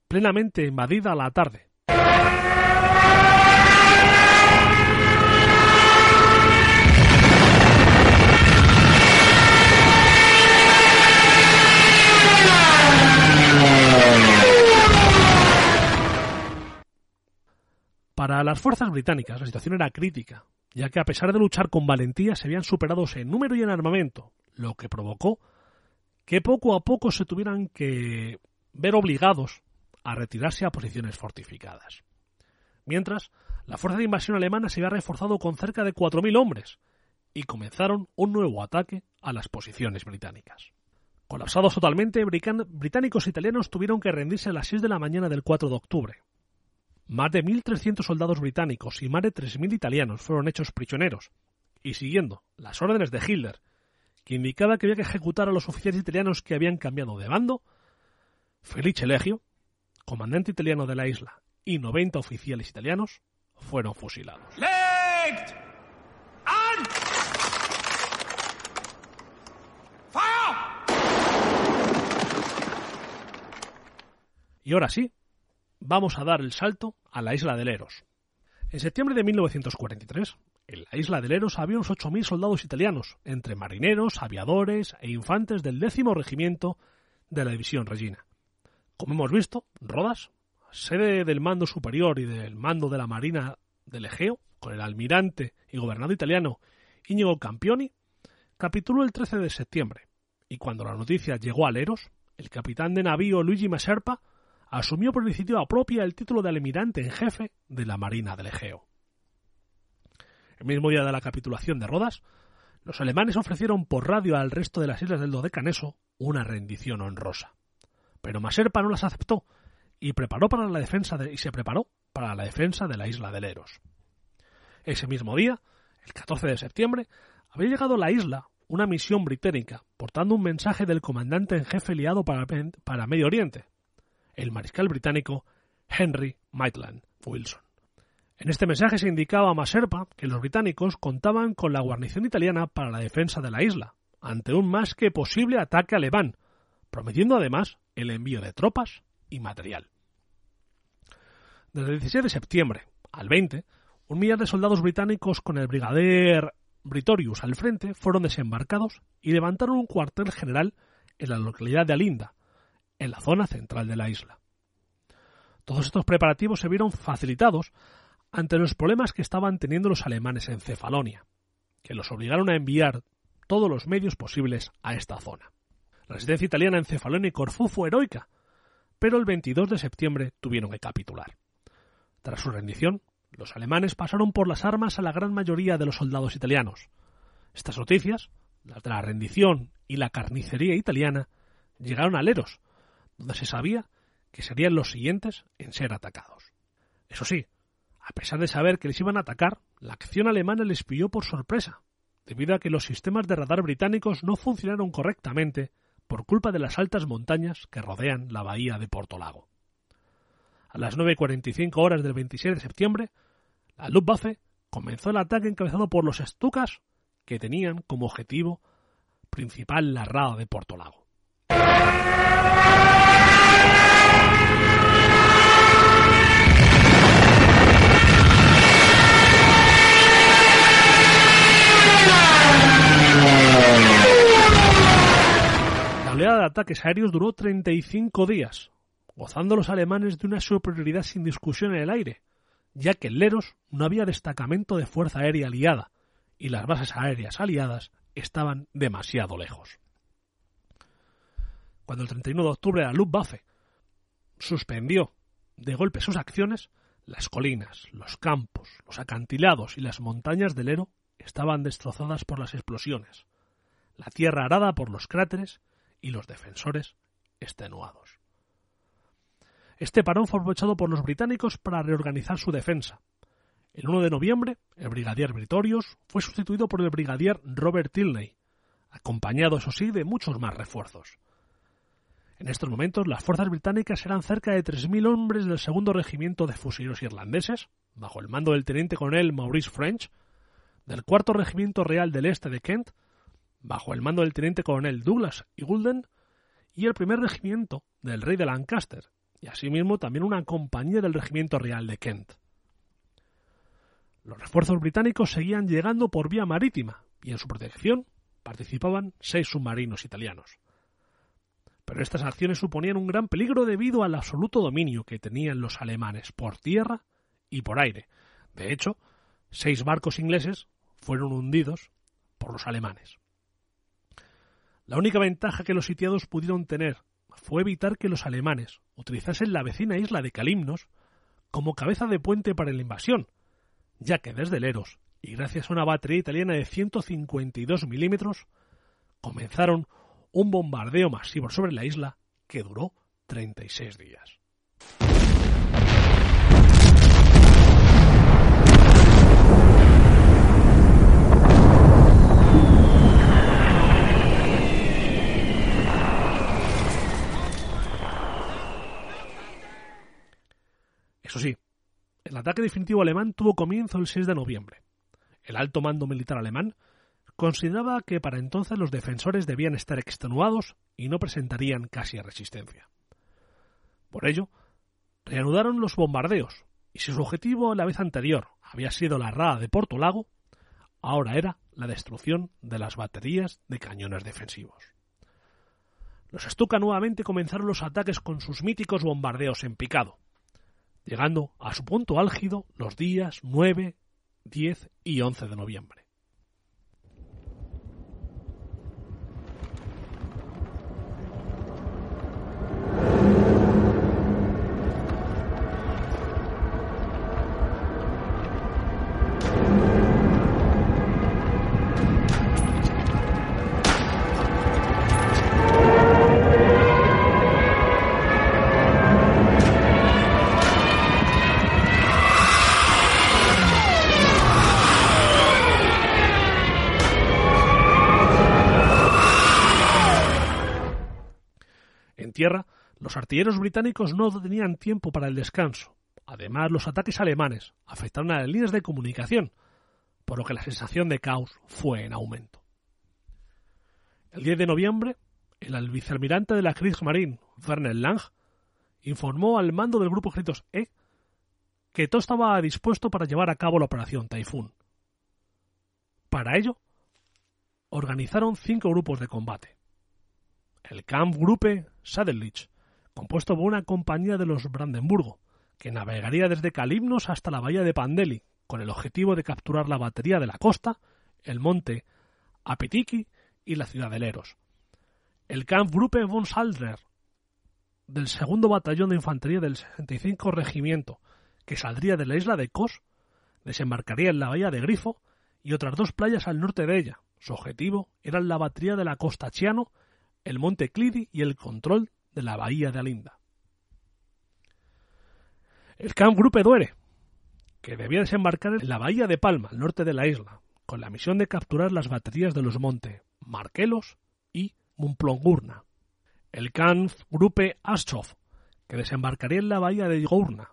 plenamente invadida a la tarde. Para las fuerzas británicas la situación era crítica, ya que a pesar de luchar con valentía se habían superado en número y en armamento, lo que provocó que poco a poco se tuvieran que ver obligados a retirarse a posiciones fortificadas. Mientras, la fuerza de invasión alemana se había reforzado con cerca de 4.000 hombres y comenzaron un nuevo ataque a las posiciones británicas. Colapsados totalmente, británicos e italianos tuvieron que rendirse a las 6 de la mañana del 4 de octubre. Más de 1.300 soldados británicos y más de 3.000 italianos fueron hechos prisioneros, y siguiendo las órdenes de Hitler, que indicaba que había que ejecutar a los oficiales italianos que habían cambiado de bando, Felice Legio, comandante italiano de la isla, y 90 oficiales italianos fueron fusilados. Y ahora sí, vamos a dar el salto a la isla de Leros. En septiembre de 1943, en la isla de Leros había unos 8.000 soldados italianos, entre marineros, aviadores e infantes del décimo regimiento de la división Regina. Como hemos visto, Rodas, sede del mando superior y del mando de la Marina del Egeo, con el almirante y gobernador italiano Íñigo Campioni, capituló el 13 de septiembre, y cuando la noticia llegó a Leros, el capitán de navío Luigi Maserpa asumió por iniciativa propia el título de almirante en jefe de la Marina del Egeo. El mismo día de la capitulación de Rodas, los alemanes ofrecieron por radio al resto de las islas del Dodecaneso una rendición honrosa. Pero Maserpa no las aceptó y preparó para la defensa de, y se preparó para la defensa de la isla de Leros. Ese mismo día, el 14 de septiembre, había llegado a la isla una misión británica, portando un mensaje del comandante en jefe liado para, para Medio Oriente, el mariscal británico Henry Maitland Wilson. En este mensaje se indicaba a Maserpa que los británicos contaban con la guarnición italiana para la defensa de la isla, ante un más que posible ataque alemán, prometiendo además el envío de tropas y material. Desde el 16 de septiembre al 20, un millar de soldados británicos con el brigadier Britorius al frente fueron desembarcados y levantaron un cuartel general en la localidad de Alinda, en la zona central de la isla. Todos estos preparativos se vieron facilitados ante los problemas que estaban teniendo los alemanes en Cefalonia, que los obligaron a enviar todos los medios posibles a esta zona. La resistencia italiana en Cefalonia y Corfú fue heroica, pero el 22 de septiembre tuvieron que capitular. Tras su rendición, los alemanes pasaron por las armas a la gran mayoría de los soldados italianos. Estas noticias, las de la rendición y la carnicería italiana, llegaron a Leros, donde se sabía que serían los siguientes en ser atacados. Eso sí, a pesar de saber que les iban a atacar, la acción alemana les pilló por sorpresa, debido a que los sistemas de radar británicos no funcionaron correctamente por culpa de las altas montañas que rodean la bahía de Portolago. A las 9.45 horas del 26 de septiembre, la Luftwaffe comenzó el ataque encabezado por los Stukas, que tenían como objetivo principal la rada de Portolago. Oleada de ataques aéreos duró 35 días, gozando los alemanes de una superioridad sin discusión en el aire, ya que en Leros no había destacamento de fuerza aérea aliada y las bases aéreas aliadas estaban demasiado lejos. Cuando el 31 de octubre la Luftwaffe suspendió de golpe sus acciones, las colinas, los campos, los acantilados y las montañas del Ero estaban destrozadas por las explosiones, la tierra arada por los cráteres y los defensores extenuados. Este parón fue aprovechado por los británicos para reorganizar su defensa. El 1 de noviembre, el brigadier Britorius fue sustituido por el brigadier Robert Tilney, acompañado, eso sí, de muchos más refuerzos. En estos momentos, las fuerzas británicas eran cerca de 3.000 hombres del segundo regimiento de fusileros irlandeses, bajo el mando del teniente coronel Maurice French, del cuarto regimiento real del este de Kent, bajo el mando del teniente coronel Douglas y Gulden, y el primer regimiento del rey de Lancaster, y asimismo también una compañía del regimiento real de Kent. Los refuerzos británicos seguían llegando por vía marítima, y en su protección participaban seis submarinos italianos. Pero estas acciones suponían un gran peligro debido al absoluto dominio que tenían los alemanes por tierra y por aire. De hecho, seis barcos ingleses fueron hundidos por los alemanes. La única ventaja que los sitiados pudieron tener fue evitar que los alemanes utilizasen la vecina isla de Calimnos como cabeza de puente para la invasión, ya que desde Leros, y gracias a una batería italiana de 152 milímetros, comenzaron un bombardeo masivo sobre la isla que duró 36 días. Eso sí, el ataque definitivo alemán tuvo comienzo el 6 de noviembre. El alto mando militar alemán consideraba que para entonces los defensores debían estar extenuados y no presentarían casi resistencia. Por ello, reanudaron los bombardeos, y si su objetivo la vez anterior había sido la rada de Porto Lago, ahora era la destrucción de las baterías de cañones defensivos. Los Stuka nuevamente comenzaron los ataques con sus míticos bombardeos en picado, llegando a su punto álgido los días 9, 10 y 11 de noviembre. Los artilleros británicos no tenían tiempo para el descanso. Además, los ataques alemanes afectaron a las líneas de comunicación, por lo que la sensación de caos fue en aumento. El 10 de noviembre, el vicealmirante de la Kriegsmarine, Werner Lang, informó al mando del grupo Ejércitos E que todo estaba dispuesto para llevar a cabo la operación Typhoon. Para ello, organizaron cinco grupos de combate el Kampfgruppe Sadellich, compuesto por una compañía de los Brandenburgo, que navegaría desde Calimnos hasta la bahía de Pandeli, con el objetivo de capturar la batería de la costa, el monte Apetiki y la ciudad de. El Kampfgruppe von Saldrer, del segundo batallón de infantería del 65 Regimiento, que saldría de la isla de Kos, desembarcaría en la bahía de Grifo y otras dos playas al norte de ella. Su objetivo era la batería de la costa Chiano el monte Clidi y el control la bahía de Alinda. El Camp Gruppe Duere, que debía desembarcar en la bahía de Palma, al norte de la isla, con la misión de capturar las baterías de los montes Markelos y Mumplongurna. El Camp Gruppe Aschoff, que desembarcaría en la bahía de Gourna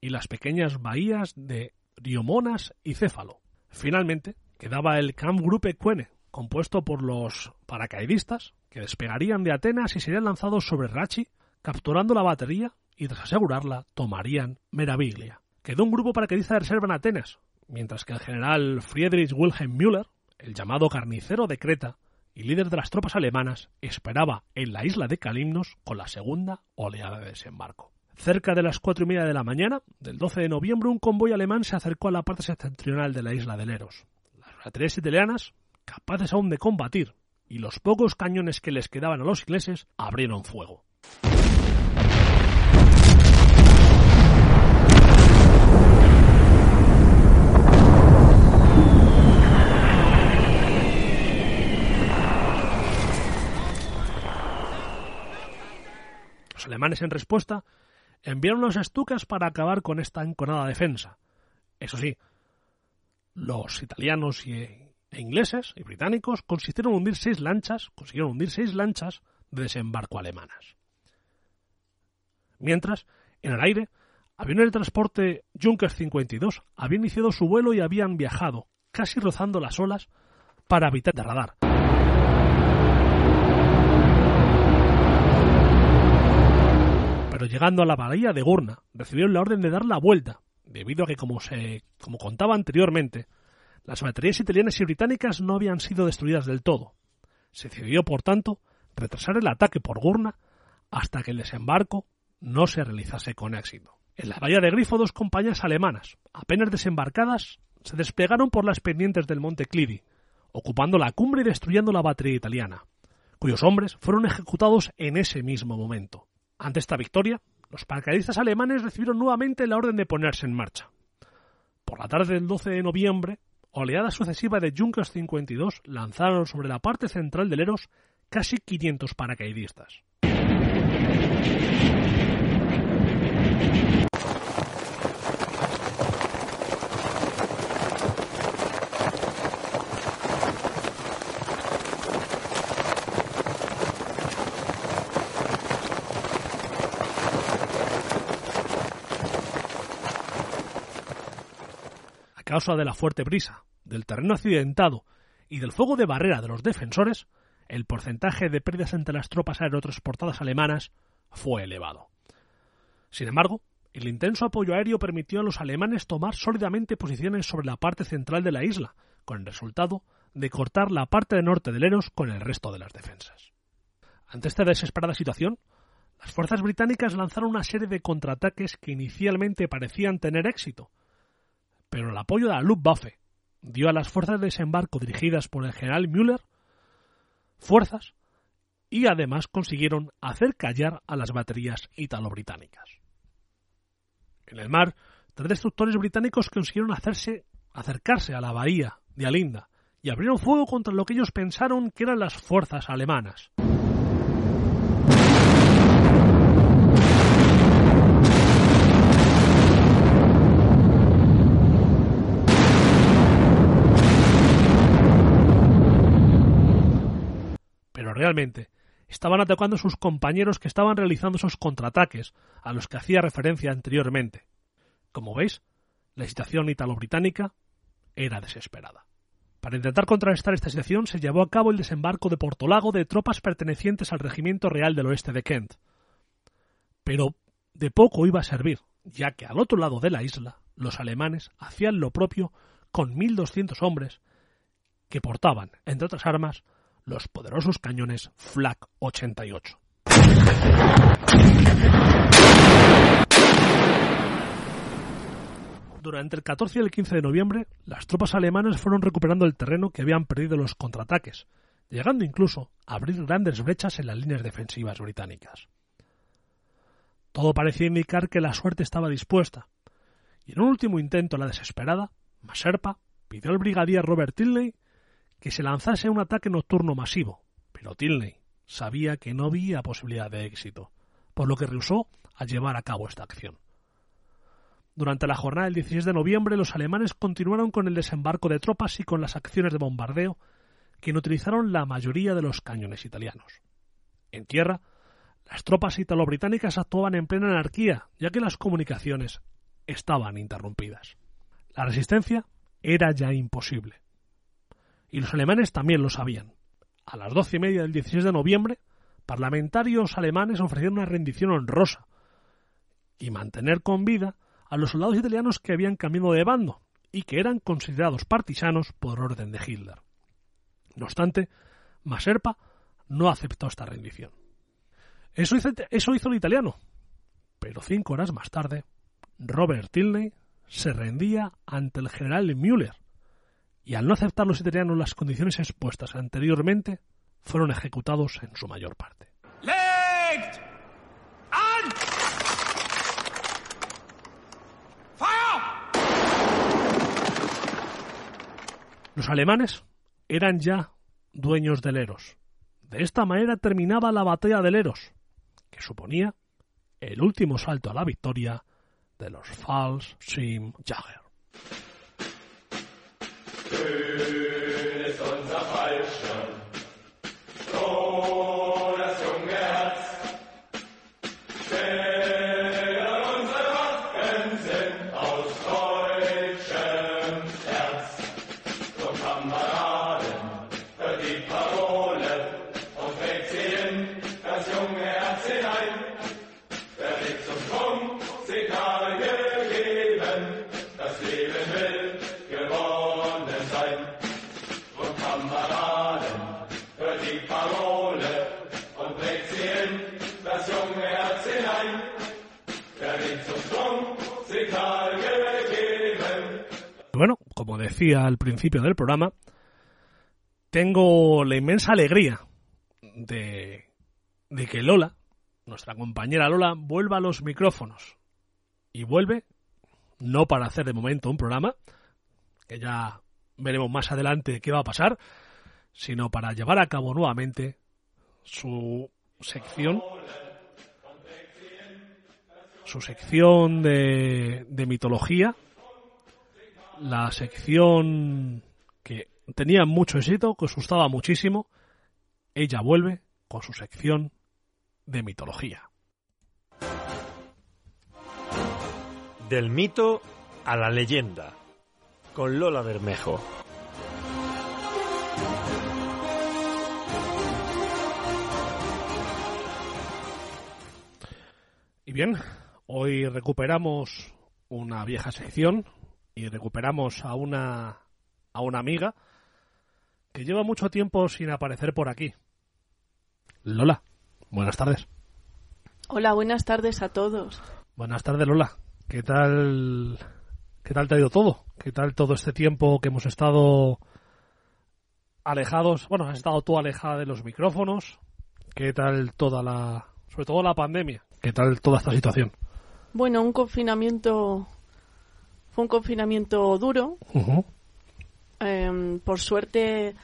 y las pequeñas bahías de Riomonas y Céfalo. Finalmente, quedaba el Camp Gruppe Cuene, compuesto por los paracaidistas, que despegarían de Atenas y serían lanzados sobre Rachi, capturando la batería y tras asegurarla tomarían Meraviglia. Quedó un grupo paracaidista de reserva en Atenas, mientras que el general Friedrich Wilhelm Müller, el llamado carnicero de Creta y líder de las tropas alemanas, esperaba en la isla de Calimnos con la segunda oleada de desembarco. Cerca de las cuatro y media de la mañana del 12 de noviembre, un convoy alemán se acercó a la parte septentrional de la isla de Leros. Las baterías italianas, capaces aún de combatir, y los pocos cañones que les quedaban a los ingleses abrieron fuego. Los alemanes en respuesta enviaron los estucas para acabar con esta enconada defensa. Eso sí, los italianos y e ingleses y británicos consistieron en hundir seis lanchas, consiguieron hundir seis lanchas de desembarco alemanas. Mientras, en el aire, aviones de transporte Junkers 52 habían iniciado su vuelo y habían viajado, casi rozando las olas, para evitar de radar. Pero llegando a la bahía de Gurna, recibieron la orden de dar la vuelta, debido a que, como se como contaba anteriormente, las baterías italianas y británicas no habían sido destruidas del todo. Se decidió, por tanto, retrasar el ataque por Gurna hasta que el desembarco no se realizase con éxito. En la bahía de Grifo, dos compañías alemanas, apenas desembarcadas, se desplegaron por las pendientes del monte Clidi, ocupando la cumbre y destruyendo la batería italiana, cuyos hombres fueron ejecutados en ese mismo momento. Ante esta victoria, los paracaidistas alemanes recibieron nuevamente la orden de ponerse en marcha. Por la tarde del 12 de noviembre, oleada sucesiva de Junkers 52 lanzaron sobre la parte central del Eros casi 500 paracaidistas. causa de la fuerte brisa, del terreno accidentado y del fuego de barrera de los defensores, el porcentaje de pérdidas entre las tropas aerotransportadas alemanas fue elevado. Sin embargo, el intenso apoyo aéreo permitió a los alemanes tomar sólidamente posiciones sobre la parte central de la isla, con el resultado de cortar la parte norte del Eros con el resto de las defensas. Ante esta desesperada situación, las fuerzas británicas lanzaron una serie de contraataques que inicialmente parecían tener éxito, pero el apoyo de la Luftwaffe dio a las fuerzas de desembarco dirigidas por el general Müller fuerzas y además consiguieron hacer callar a las baterías italo-británicas. En el mar, tres destructores británicos consiguieron hacerse, acercarse a la bahía de Alinda y abrieron fuego contra lo que ellos pensaron que eran las fuerzas alemanas. Realmente estaban atacando a sus compañeros que estaban realizando esos contraataques a los que hacía referencia anteriormente. Como veis, la situación italo-británica era desesperada. Para intentar contrarrestar esta situación se llevó a cabo el desembarco de Portolago de tropas pertenecientes al Regimiento Real del Oeste de Kent. Pero de poco iba a servir, ya que al otro lado de la isla los alemanes hacían lo propio con 1.200 hombres que portaban, entre otras armas, los poderosos cañones Flak 88. Durante el 14 y el 15 de noviembre, las tropas alemanas fueron recuperando el terreno que habían perdido los contraataques, llegando incluso a abrir grandes brechas en las líneas defensivas británicas. Todo parecía indicar que la suerte estaba dispuesta, y en un último intento la desesperada, Maserpa pidió al brigadier Robert Tilney que se lanzase un ataque nocturno masivo, pero Tilney sabía que no había posibilidad de éxito, por lo que rehusó a llevar a cabo esta acción. Durante la jornada del 16 de noviembre, los alemanes continuaron con el desembarco de tropas y con las acciones de bombardeo, que utilizaron la mayoría de los cañones italianos. En tierra, las tropas italo-británicas actuaban en plena anarquía, ya que las comunicaciones estaban interrumpidas. La resistencia era ya imposible y los alemanes también lo sabían. A las doce y media del 16 de noviembre, parlamentarios alemanes ofrecieron una rendición honrosa y mantener con vida a los soldados italianos que habían cambiado de bando y que eran considerados partisanos por orden de Hitler. No obstante, Maserpa no aceptó esta rendición. Eso hizo, el italiano, pero cinco horas más tarde, Robert Tilney se rendía ante el general Müller, y al no aceptar los italianos las condiciones expuestas anteriormente, fueron ejecutados en su mayor parte. Los alemanes eran ya dueños del Eros. De esta manera terminaba la batalla del Eros, que suponía el último salto a la victoria de los Fallschirmjäger. Schön Amen. Decía al principio del programa, tengo la inmensa alegría de, de que Lola, nuestra compañera Lola, vuelva a los micrófonos. Y vuelve, no para hacer de momento un programa, que ya veremos más adelante qué va a pasar, sino para llevar a cabo nuevamente su sección su sección de, de mitología la sección que tenía mucho éxito, que os gustaba muchísimo, ella vuelve con su sección de mitología. Del mito a la leyenda. con Lola Bermejo. Y bien, hoy recuperamos una vieja sección y recuperamos a una a una amiga que lleva mucho tiempo sin aparecer por aquí. Lola, buenas tardes. Hola, buenas tardes a todos. Buenas tardes, Lola. ¿Qué tal qué tal te ha ido todo? ¿Qué tal todo este tiempo que hemos estado alejados? Bueno, has estado tú alejada de los micrófonos. ¿Qué tal toda la sobre todo la pandemia? ¿Qué tal toda esta situación? Bueno, un confinamiento fue un confinamiento duro. Eh, por suerte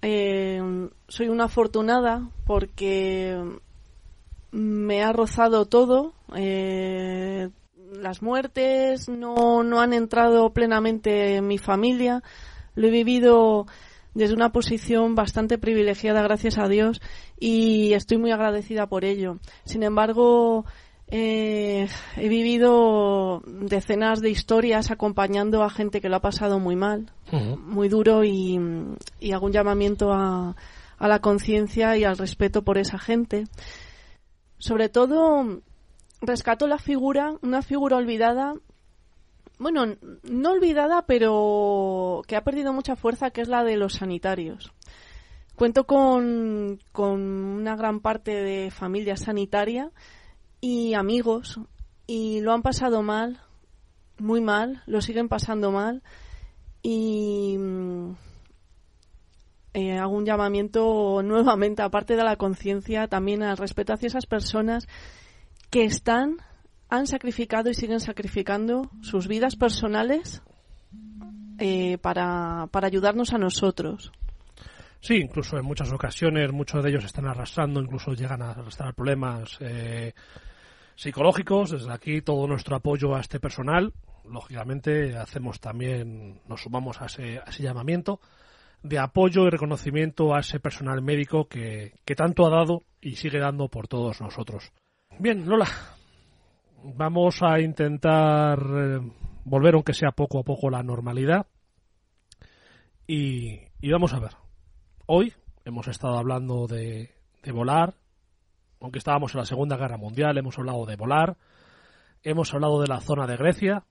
eh, soy una afortunada porque me ha rozado todo. Eh, las muertes no, no han entrado plenamente en mi familia. Lo he vivido desde una posición bastante privilegiada, gracias a Dios, y estoy muy agradecida por ello. Sin embargo, eh, he vivido decenas de historias acompañando a gente que lo ha pasado muy mal, muy duro, y, y hago un llamamiento a, a la conciencia y al respeto por esa gente. Sobre todo, rescato la figura, una figura olvidada, bueno, no olvidada, pero que ha perdido mucha fuerza, que es la de los sanitarios. Cuento con, con una gran parte de familia sanitaria y amigos y lo han pasado mal, muy mal, lo siguen pasando mal y mm, eh, hago un llamamiento nuevamente, aparte de la conciencia, también al respeto hacia esas personas que están, han sacrificado y siguen sacrificando sus vidas personales eh, para, para ayudarnos a nosotros. Sí, incluso en muchas ocasiones muchos de ellos están arrastrando, incluso llegan a arrastrar problemas eh, psicológicos. Desde aquí todo nuestro apoyo a este personal. Lógicamente hacemos también, nos sumamos a ese, a ese llamamiento de apoyo y reconocimiento a ese personal médico que, tanto ha dado y sigue dando por todos nosotros. Bien, Lola, vamos a intentar eh, volver, aunque sea poco a poco, la normalidad. Y vamos a ver. Hoy hemos estado hablando de, de volar, aunque estábamos en la Segunda Guerra Mundial, hemos hablado de volar, hemos hablado de la zona de Grecia.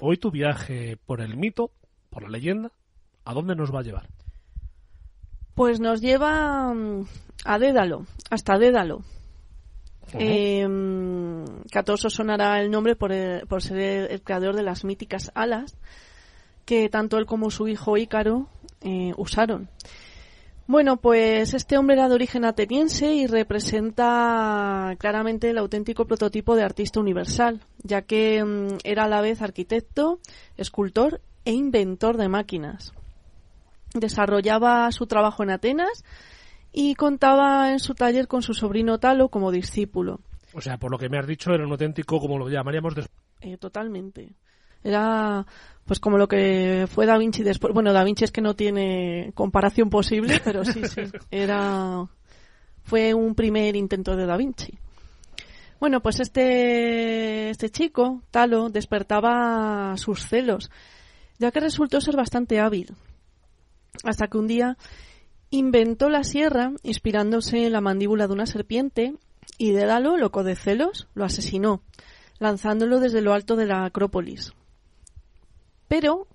Hoy tu viaje por el mito, por la leyenda, ¿a dónde nos va a llevar? Pues nos lleva mm, a Dédalo, hasta Dédalo. Eh, os sonará el nombre por, el- por ser el, el creador de las míticas alas que tanto él como su hijo Ícaro eh, usaron. Bueno, pues este hombre era de origen ateniense y representa claramente el auténtico prototipo de artista universal, ya que mm, era a la vez arquitecto, escultor e inventor de máquinas. Desarrollaba su trabajo en Atenas y contaba en su taller con su sobrino Talo como discípulo. O sea, por lo que me has dicho, era un auténtico, como lo llamaríamos, des- Eh, totalmente. Era pues como lo que fue Da Vinci después. Bueno, Da Vinci es que no tiene comparación posible, pero sí, sí. [laughs] Era fue un primer intento de Da Vinci. Bueno, pues este este chico, Talo, despertaba sus celos, ya que resultó ser bastante hábil. Hasta que un día inventó la sierra inspirándose en la mandíbula de una serpiente y Dédalo, loco de celos, lo asesinó, lanzándolo desde lo alto de la Acrópolis. Pero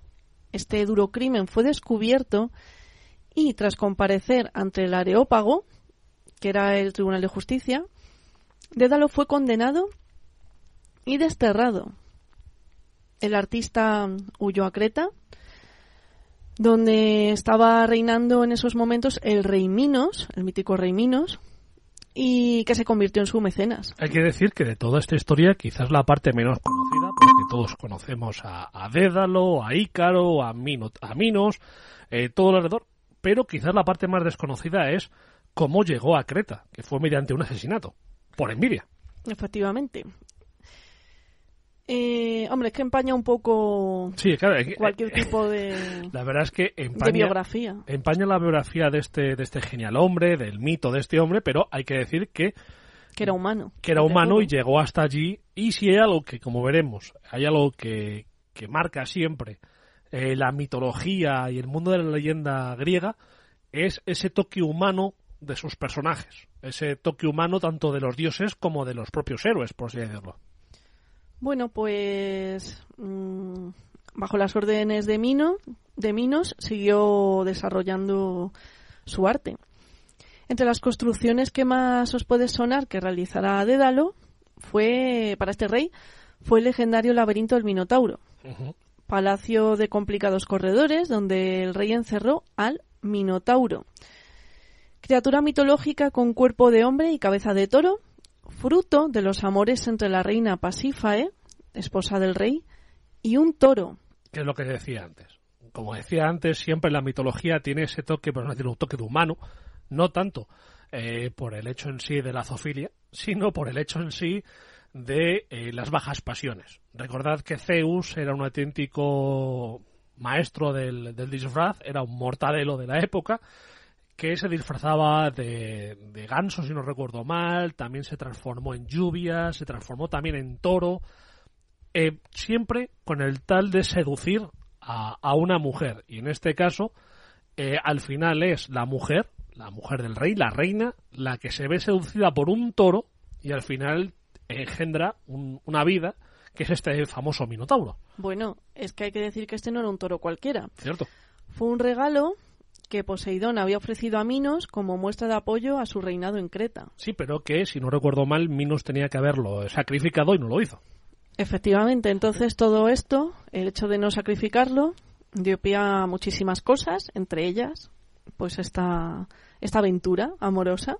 este duro crimen fue descubierto y tras comparecer ante el Areópago, que era el Tribunal de Justicia, Dédalo fue condenado y desterrado. El artista huyó a Creta, donde estaba reinando en esos momentos el rey Minos, el mítico rey Minos, y que se convirtió en su mecenas. Hay que decir que de toda esta historia, quizás la parte menos conocida, porque todos conocemos a, a Dédalo, a Ícaro, a, Mino- a Minos, eh, todo alrededor, pero quizás la parte más desconocida es cómo llegó a Creta, que fue mediante un asesinato, por envidia. Efectivamente. Eh, hombre, es que empaña un poco Sí, claro, eh, cualquier eh, tipo de, [laughs] La verdad es que de empaña, biografía. empaña la biografía de este, de este genial hombre, del mito de este hombre, pero hay que decir que, Que era humano. que era humano y llegó hasta allí. Y si hay algo que, como veremos, hay algo que, que marca siempre eh, la mitología y el mundo de la leyenda griega es ese toque humano de sus personajes, ese toque humano tanto de los dioses como de los propios héroes, por así decirlo. Bueno, pues mm, bajo las órdenes de Mino, de Minos, siguió desarrollando su arte. Entre las construcciones que más os puede sonar que realizará Dédalo fue para este rey fue el legendario laberinto del Minotauro, palacio de complicados corredores donde el rey encerró al Minotauro, criatura mitológica con cuerpo de hombre y cabeza de toro, fruto de los amores entre la reina Pasífae, esposa del rey, y un toro. Que es lo que decía antes. Como decía antes, siempre la mitología tiene ese toque, pero no tiene un toque de humano, no tanto eh, por el hecho en sí de la zoofilia, sino por el hecho en sí de eh, las bajas pasiones. Recordad que Zeus era un auténtico maestro del, del disfraz, era un mortadelo de la época, que se disfrazaba de, de, ganso, si no recuerdo mal, también se transformó en lluvia, se transformó también en toro, eh, siempre con el tal de seducir a, a una mujer. Y en este caso, eh, al final es la mujer, la mujer del rey, la reina, la que se ve seducida por un toro y al final engendra un, una vida que es este famoso Minotauro. Bueno, es que hay que decir que este no era un toro cualquiera. Cierto. Fue un regalo que Poseidón había ofrecido a Minos como muestra de apoyo a su reinado en Creta. Sí, pero que, si no recuerdo mal, Minos tenía que haberlo sacrificado y no lo hizo. Efectivamente, entonces todo esto, el hecho de no sacrificarlo, dio pie a muchísimas cosas, entre ellas, pues esta, esta aventura amorosa.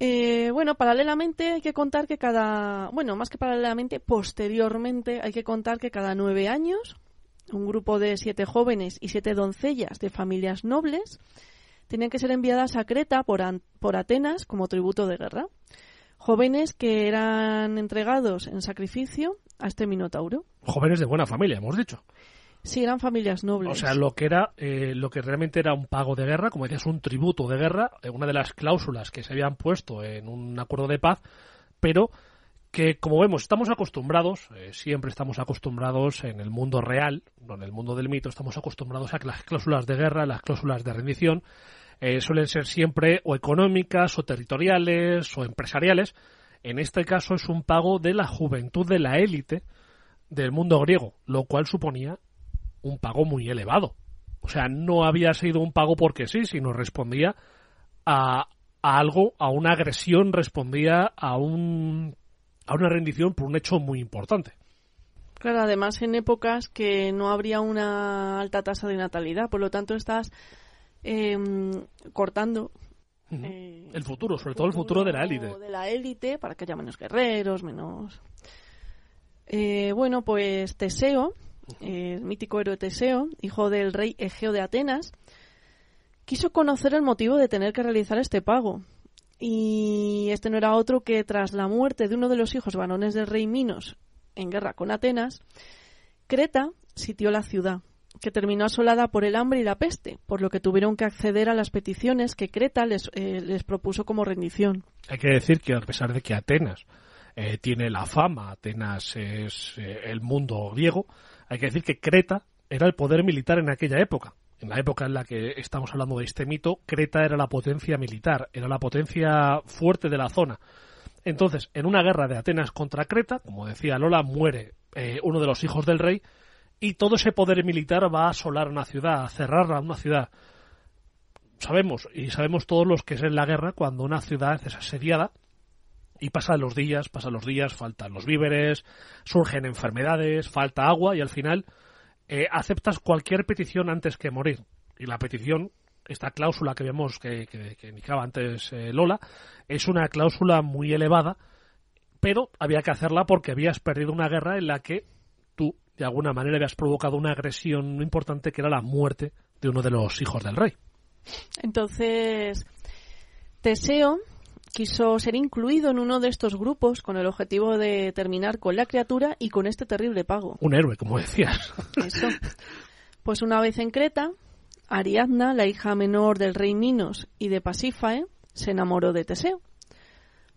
Eh, bueno, paralelamente hay que contar que cada, bueno, más que paralelamente, posteriormente hay que contar que cada nueve años un grupo de siete jóvenes y siete doncellas de familias nobles tenían que ser enviadas a Creta por, por Atenas como tributo de guerra. Jóvenes que eran entregados en sacrificio a este Minotauro. Jóvenes de buena familia, hemos dicho. Sí, eran familias nobles. O sea, lo que era, eh, lo que realmente era un pago de guerra, como decías, un tributo de guerra, eh, una de las cláusulas que se habían puesto en un acuerdo de paz, pero que como vemos estamos acostumbrados, eh, siempre estamos acostumbrados en el mundo real, no en el mundo del mito, estamos acostumbrados a que las cláusulas de guerra, las cláusulas de rendición, eh, suelen ser siempre o económicas o territoriales o empresariales. En este caso es un pago de la juventud de la élite del mundo griego, lo cual suponía un pago muy elevado. O sea, no había sido un pago porque sí, sino respondía a, a algo, a una agresión, respondía a un a una rendición por un hecho muy importante. Claro, además en épocas que no habría una alta tasa de natalidad, por lo tanto estás eh, cortando uh -huh. eh, el futuro, sobre todo el futuro de la élite. De la élite, para que haya menos guerreros, menos... Eh, bueno, pues Teseo, el mítico héroe Teseo, hijo del rey Egeo de Atenas, quiso conocer el motivo de tener que realizar este pago y este no era otro que tras la muerte de uno de los hijos varones del rey Minos en guerra con Atenas, Creta sitió la ciudad, que terminó asolada por el hambre y la peste, por lo que tuvieron que acceder a las peticiones que Creta les, eh, les propuso como rendición. Hay que decir que a pesar de que Atenas eh, tiene la fama, Atenas es eh, el mundo griego, hay que decir que Creta era el poder militar en aquella época en la época en la que estamos hablando de este mito, Creta era la potencia militar, era la potencia fuerte de la zona. Entonces, en una guerra de Atenas contra Creta, como decía Lola, muere eh, uno de los hijos del rey y todo ese poder militar va a asolar una ciudad, a cerrarla una ciudad. Sabemos, y sabemos todos los que es en la guerra, cuando una ciudad es asediada y pasan los días, pasan los días, faltan los víveres, surgen enfermedades, falta agua y al final eh, aceptas cualquier petición antes que morir. Y la petición, esta cláusula que vemos que, que, indicaba antes eh, Lola, es una cláusula muy elevada, pero había que hacerla porque habías perdido una guerra en la que tú, de alguna manera, habías provocado una agresión importante que era la muerte de uno de los hijos del rey. Entonces, Teseo quiso ser incluido en uno de estos grupos con el objetivo de terminar con la criatura y con este terrible pago. Un héroe, como decías. Eso. Pues una vez en Creta, Ariadna, la hija menor del rey Minos y de Pasífae, se enamoró de Teseo,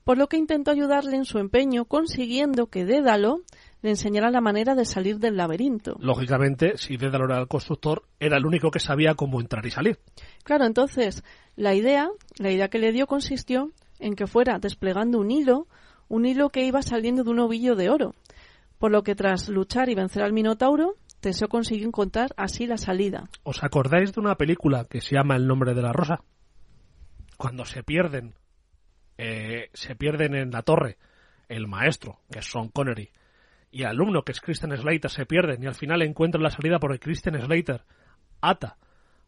por lo que intentó ayudarle en su empeño consiguiendo que Dédalo le enseñara la manera de salir del laberinto. Lógicamente, si Dédalo era el constructor, era el único que sabía cómo entrar y salir. Claro, entonces, la idea, la idea que le dio consistió en que fuera desplegando un hilo, un hilo que iba saliendo de un ovillo de oro, por lo que tras luchar y vencer al Minotauro, Teseo consiguió encontrar así la salida. ¿Os acordáis de una película que se llama El nombre de la rosa? Cuando se pierden, eh, se pierden en la torre el maestro, que es Sean Connery, y el alumno, que es Christian Slater, se pierden y al final encuentran la salida porque Christian Slater ata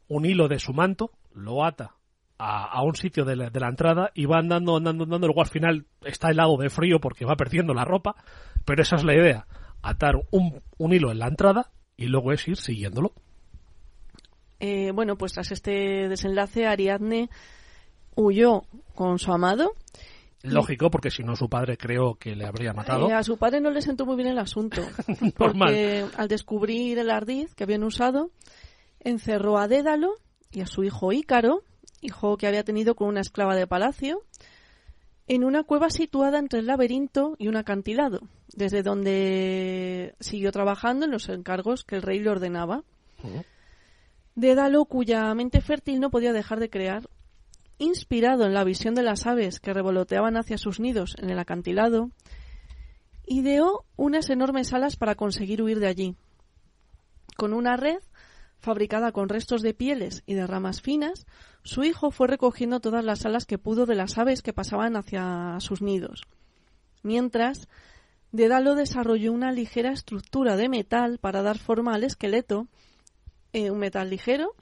un hilo de su manto, lo ata a, a un sitio de la, de la entrada y va andando, andando, andando, luego al final está helado de frío porque va perdiendo la ropa, pero esa es la idea, atar un, un hilo en la entrada y luego es ir siguiéndolo. Eh, bueno, pues tras este desenlace, Ariadne huyó con su amado. Lógico, porque si no su padre creo que le habría matado. Eh, a su padre no le sentó muy bien el asunto. [laughs] Porque al descubrir el ardiz que habían usado, encerró a Dédalo y a su hijo Ícaro, hijo que había tenido con una esclava de palacio, en una cueva situada entre el laberinto y un acantilado, desde donde siguió trabajando en los encargos que el rey le ordenaba. Dédalo, cuya mente fértil no podía dejar de crear, inspirado en la visión de las aves que revoloteaban hacia sus nidos en el acantilado, ideó unas enormes alas para conseguir huir de allí. Con una red fabricada con restos de pieles y de ramas finas, su hijo fue recogiendo todas las alas que pudo de las aves que pasaban hacia sus nidos. Mientras, Dédalo desarrolló una ligera estructura de metal para dar forma al esqueleto, eh, un metal ligero,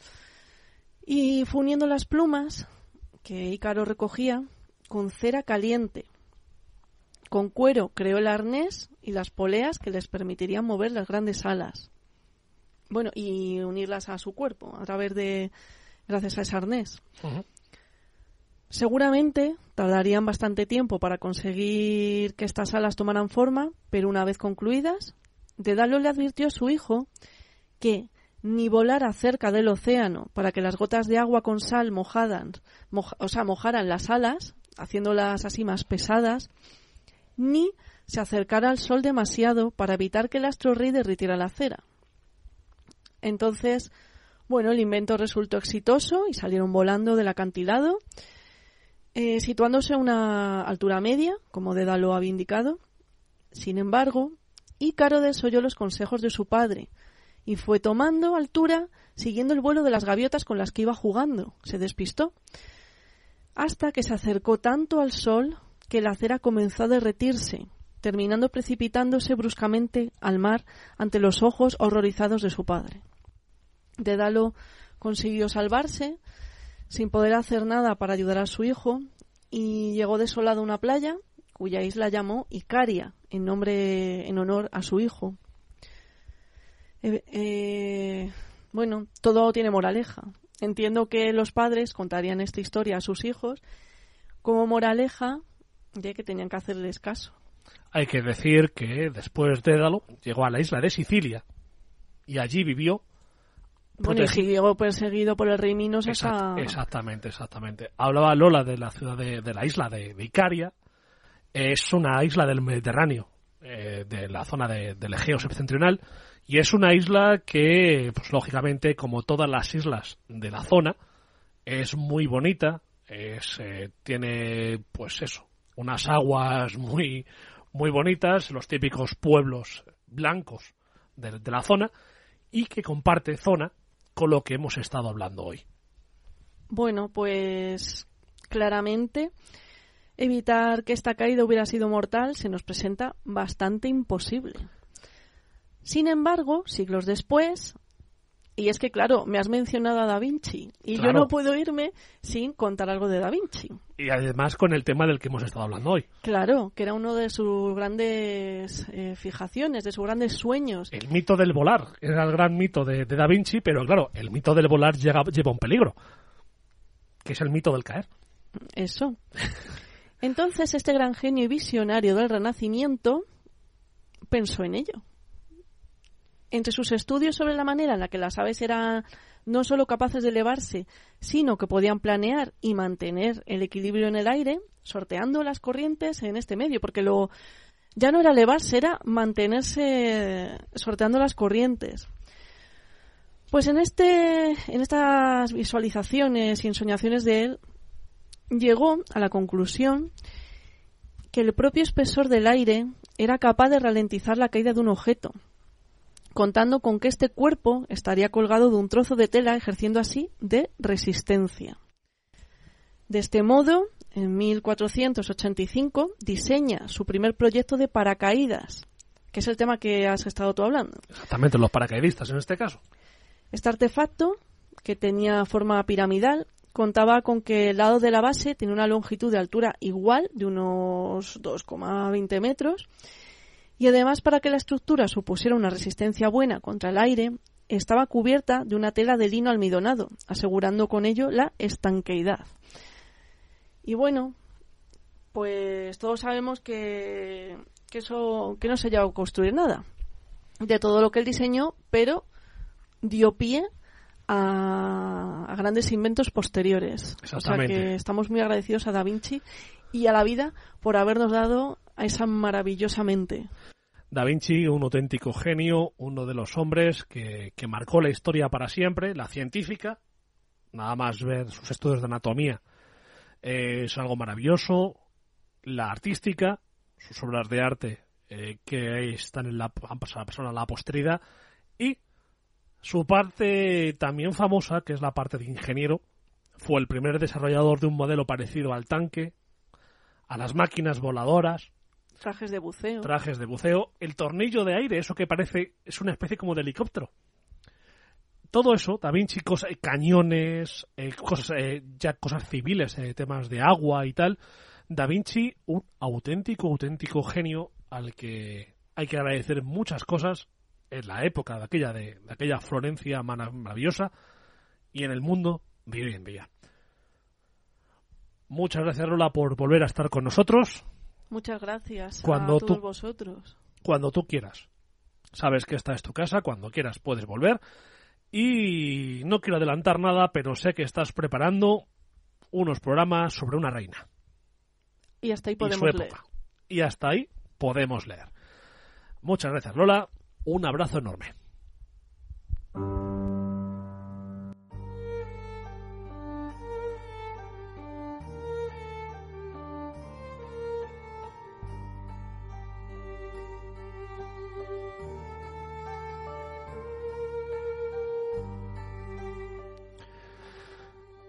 y fue uniendo las plumas que Ícaro recogía con cera caliente. Con cuero creó el arnés y las poleas que les permitirían mover las grandes alas. Bueno, y unirlas a su cuerpo a través de gracias a ese arnés. Seguramente tardarían bastante tiempo para conseguir que estas alas tomaran forma, pero una vez concluidas, Dedalo le advirtió a su hijo que ni volara cerca del océano para que las gotas de agua con sal mojadan, moja- o sea, mojaran las alas, haciéndolas así más pesadas, ni se acercara al sol demasiado para evitar que el astro rey derritiera la cera. Entonces, bueno, el invento resultó exitoso y salieron volando del acantilado, eh, situándose a una altura media, como Dédalo había indicado. Sin embargo, Ícaro desoyó los consejos de su padre y fue tomando altura siguiendo el vuelo de las gaviotas con las que iba jugando. Se despistó hasta que se acercó tanto al sol que la cera comenzó a derretirse, terminando precipitándose bruscamente al mar ante los ojos horrorizados de su padre. Dédalo consiguió salvarse sin poder hacer nada para ayudar a su hijo y llegó desolado a una playa cuya isla llamó Icaria en nombre en honor a su hijo. Eh, eh, bueno, todo tiene moraleja. Entiendo que los padres contarían esta historia a sus hijos como moraleja de que tenían que hacerles caso. Hay que decir que después de Dédalo llegó a la isla de Sicilia y allí vivió. Bueno, y llegó perseguido por el rey Minos Exact-. Exactamente, exactamente. Hablaba Lola de la ciudad de, de la isla de, de Icaria. Es una isla del Mediterráneo, eh, de la zona de- del Egeo septentrional, y es una isla que, pues lógicamente, como todas las islas de la zona, es muy bonita, es, eh, tiene, pues eso, unas aguas muy, muy bonitas, los típicos pueblos blancos de, de la zona, y que comparte zona con lo que hemos estado hablando hoy. Bueno, pues claramente evitar que esta caída hubiera sido mortal se nos presenta bastante imposible. Sin embargo, siglos después, y es que claro, me has mencionado a Da Vinci, y yo no puedo irme sin contar algo de Da Vinci. Y además con el tema del que hemos estado hablando hoy. Claro, que era uno de sus grandes eh, fijaciones, de sus grandes sueños. El mito del volar. Era el gran mito de, de Da Vinci, pero claro, el mito del volar llega- lleva un peligro. Que es el mito del caer. Eso. Entonces, este gran genio y visionario del Renacimiento pensó en ello. Entre sus estudios sobre la manera en la que las aves eran no solo capaces de elevarse, sino que podían planear y mantener el equilibrio en el aire, sorteando las corrientes en este medio, porque lo, ya no era elevarse, era mantenerse sorteando las corrientes. Pues en, este, en estas visualizaciones y ensoñaciones de él, llegó a la conclusión que el propio espesor del aire era capaz de ralentizar la caída de un objeto, contando con que este cuerpo estaría colgado de un trozo de tela, ejerciendo así de resistencia. De este modo, en 1485 diseña su primer proyecto de paracaídas, que es el tema que has estado tú hablando. Exactamente, los paracaidistas en este caso. Este artefacto, que tenía forma piramidal, contaba con que el lado de la base tenía una longitud de altura igual, de unos 2,20 metros, y además para que la estructura supusiera una resistencia buena contra el aire, estaba cubierta de una tela de lino almidonado, asegurando con ello la estanqueidad. Y bueno, pues todos sabemos que, que eso que no se llegó a construir nada de todo lo que él diseñó, pero dio pie a, a grandes inventos posteriores. O sea que estamos muy agradecidos a Da Vinci y a la vida por habernos dado a esa maravillosa mente. Da Vinci, un auténtico genio, uno de los hombres que, marcó la historia para siempre, la científica, nada más ver sus estudios de anatomía, es algo maravilloso, la artística, sus obras de arte eh, que están en la, han pasado a la posteridad, y su parte también famosa, que es la parte de ingeniero, fue el primer desarrollador de un modelo parecido al tanque, a las máquinas voladoras, Trajes de buceo. trajes de buceo, el tornillo de aire, eso que parece es una especie como de helicóptero. Todo eso, Da Vinci, cosa- eh, cañones, eh, cosas, eh, ya cosas civiles, temas de agua y tal. Da Vinci, un auténtico, auténtico genio al que hay que agradecer muchas cosas en la época de aquella, de, de aquella Florencia maravillosa y en el mundo de hoy en día. Muchas gracias, Lola, por volver a estar con nosotros Muchas gracias Cuando a todos tú- vosotros. cuando tú quieras. Sabes que esta es tu casa, cuando quieras puedes volver. Y no quiero adelantar nada, pero sé que estás preparando unos programas sobre una reina Y hasta ahí y su podemos leer. época. Y hasta ahí podemos leer. Muchas gracias, Lola. Un abrazo enorme.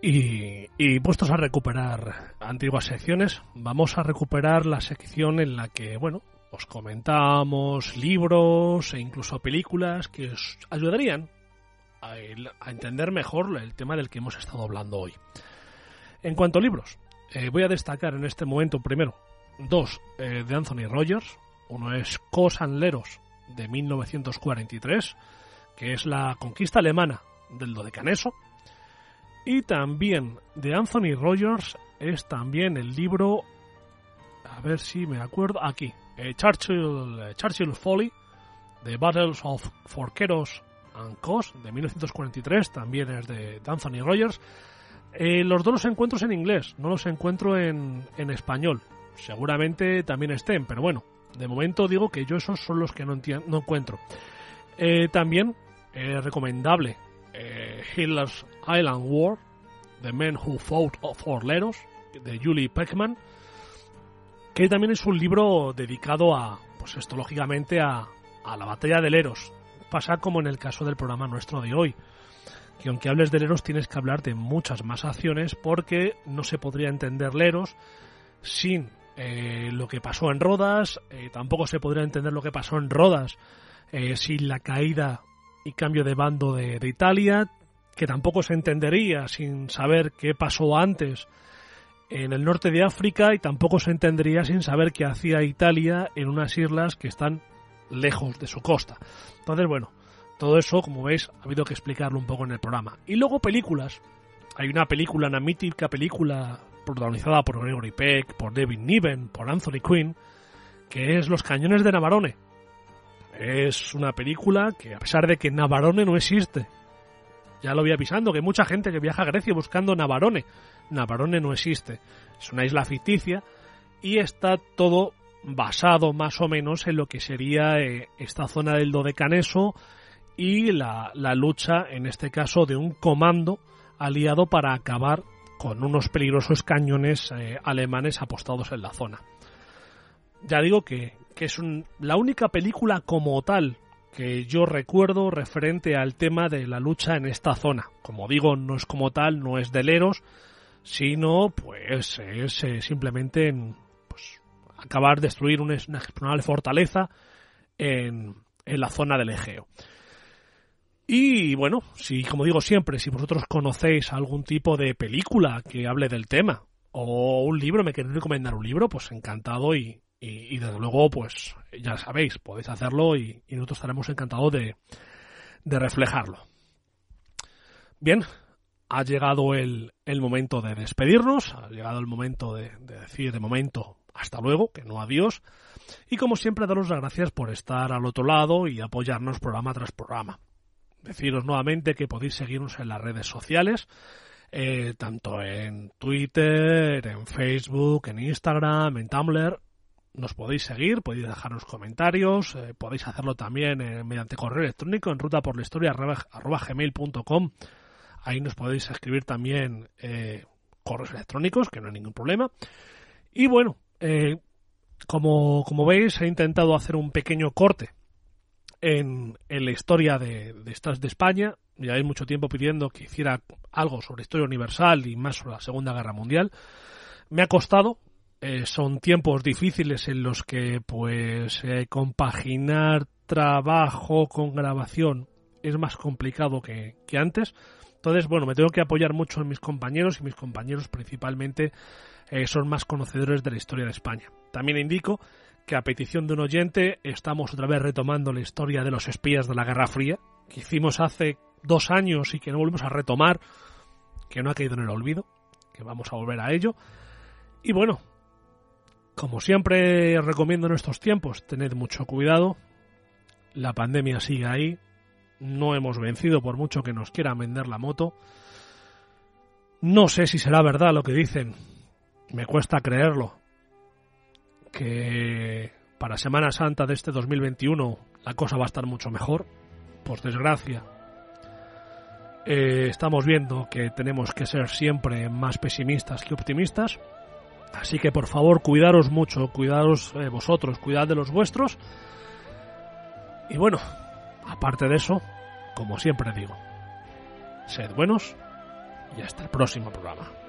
Y, puestos a recuperar antiguas secciones, vamos a recuperar la sección en la que, bueno, os comentamos libros e incluso películas que os ayudarían a, entender mejor el tema del que hemos estado hablando hoy. En cuanto a libros, eh, voy a destacar en este momento primero dos eh, de Anthony Rogers. Uno es Cos and Leros de 1943, que es la conquista alemana del Dodecaneso. Y también de Anthony Rogers es también el libro, a ver si me acuerdo, aquí, eh, Churchill, eh, Churchill Folly, The Battles of Forqueros and Cos, de 1943, también es de, Anthony Rogers. Eh, los dos los encuentro en inglés, no los encuentro en, en español. Seguramente también estén, pero bueno, de momento digo que yo esos son los que no, no encuentro. También recomendable eh, Hitler's Island War, The Men Who Fought for Leros, de Julie Peckman, que también es un libro dedicado a, pues esto lógicamente, a, a la batalla de Leros. Pasa como en el caso del programa nuestro de hoy, que aunque hables de Leros tienes que hablar de muchas más acciones porque no se podría entender Leros sin eh, lo que pasó en Rodas, eh, tampoco se podría entender lo que pasó en Rodas eh, sin la caída y cambio de bando de, de Italia, que tampoco se entendería sin saber qué pasó antes en el norte de África y tampoco se entendería sin saber qué hacía Italia en unas islas que están lejos de su costa. Entonces, bueno, todo eso, como veis, ha habido que explicarlo un poco en el programa. Y luego películas. Hay una película, una mítica película protagonizada por Gregory Peck, por David Niven, por Anthony Quinn, que es Los Cañones de Navarone. Es una película que, a pesar de que Navarone no existe, ya lo voy avisando, que hay mucha gente que viaja a Grecia buscando Navarone. Navarone no existe. Es una isla ficticia y está todo basado más o menos en lo que sería eh, esta zona del Dodecaneso y la, la, lucha, en este caso, de un comando aliado para acabar con unos peligrosos cañones eh, alemanes apostados en la zona. Ya digo que, que es un, la única película como tal que yo recuerdo referente al tema de la lucha en esta zona. Como digo, no es como tal, no es de Leros, sino pues es eh, simplemente pues, acabar destruir una, una fortaleza en, en la zona del Egeo. Y bueno, si como digo siempre, si vosotros conocéis algún tipo de película que hable del tema o un libro, me queréis recomendar un libro, pues encantado y, y, desde luego, pues ya sabéis, podéis hacerlo y, nosotros estaremos encantados de, de, reflejarlo. Bien, ha llegado el, el, momento de despedirnos, ha llegado el momento de, de decir de momento hasta luego, que no adiós. Y como siempre, daros las gracias por estar al otro lado y apoyarnos programa tras programa. Deciros nuevamente que podéis seguirnos en las redes sociales, eh, tanto en Twitter, en Facebook, en Instagram, en Tumblr. Nos podéis seguir, podéis dejarnos comentarios, eh, podéis hacerlo también eh, mediante correo electrónico en ruta por la historia arroba gmail.com. Ahí nos podéis escribir también eh, correos electrónicos, que no hay ningún problema. Y bueno, como, como veis, he intentado hacer un pequeño corte en, en la historia de, de, estas de España. Lleváis mucho tiempo pidiendo que hiciera algo sobre historia universal y más sobre la Segunda Guerra Mundial. Me ha costado. Eh, son tiempos difíciles en los que, pues, eh, compaginar trabajo con grabación es más complicado que, que antes. Entonces, bueno, me tengo que apoyar mucho en mis compañeros y mis compañeros principalmente eh, son más conocedores de la historia de España. También indico que a petición de un oyente estamos otra vez retomando la historia de los espías de la Guerra Fría, que hicimos hace dos años y que no volvemos a retomar, que no ha caído en el olvido, que vamos a volver a ello. Y bueno, como siempre recomiendo en estos tiempos, tened mucho cuidado, la pandemia sigue ahí, no hemos vencido por mucho que nos quieran vender la moto. No sé si será verdad lo que dicen, me cuesta creerlo, que para Semana Santa de este 2021 la cosa va a estar mucho mejor. Por desgracia, eh, estamos viendo que tenemos que ser siempre más pesimistas que optimistas. Así que por favor, cuidaros mucho, cuidaros eh, vosotros, cuidad de los vuestros. Y bueno, aparte de eso, como siempre digo, sed buenos y hasta el próximo programa.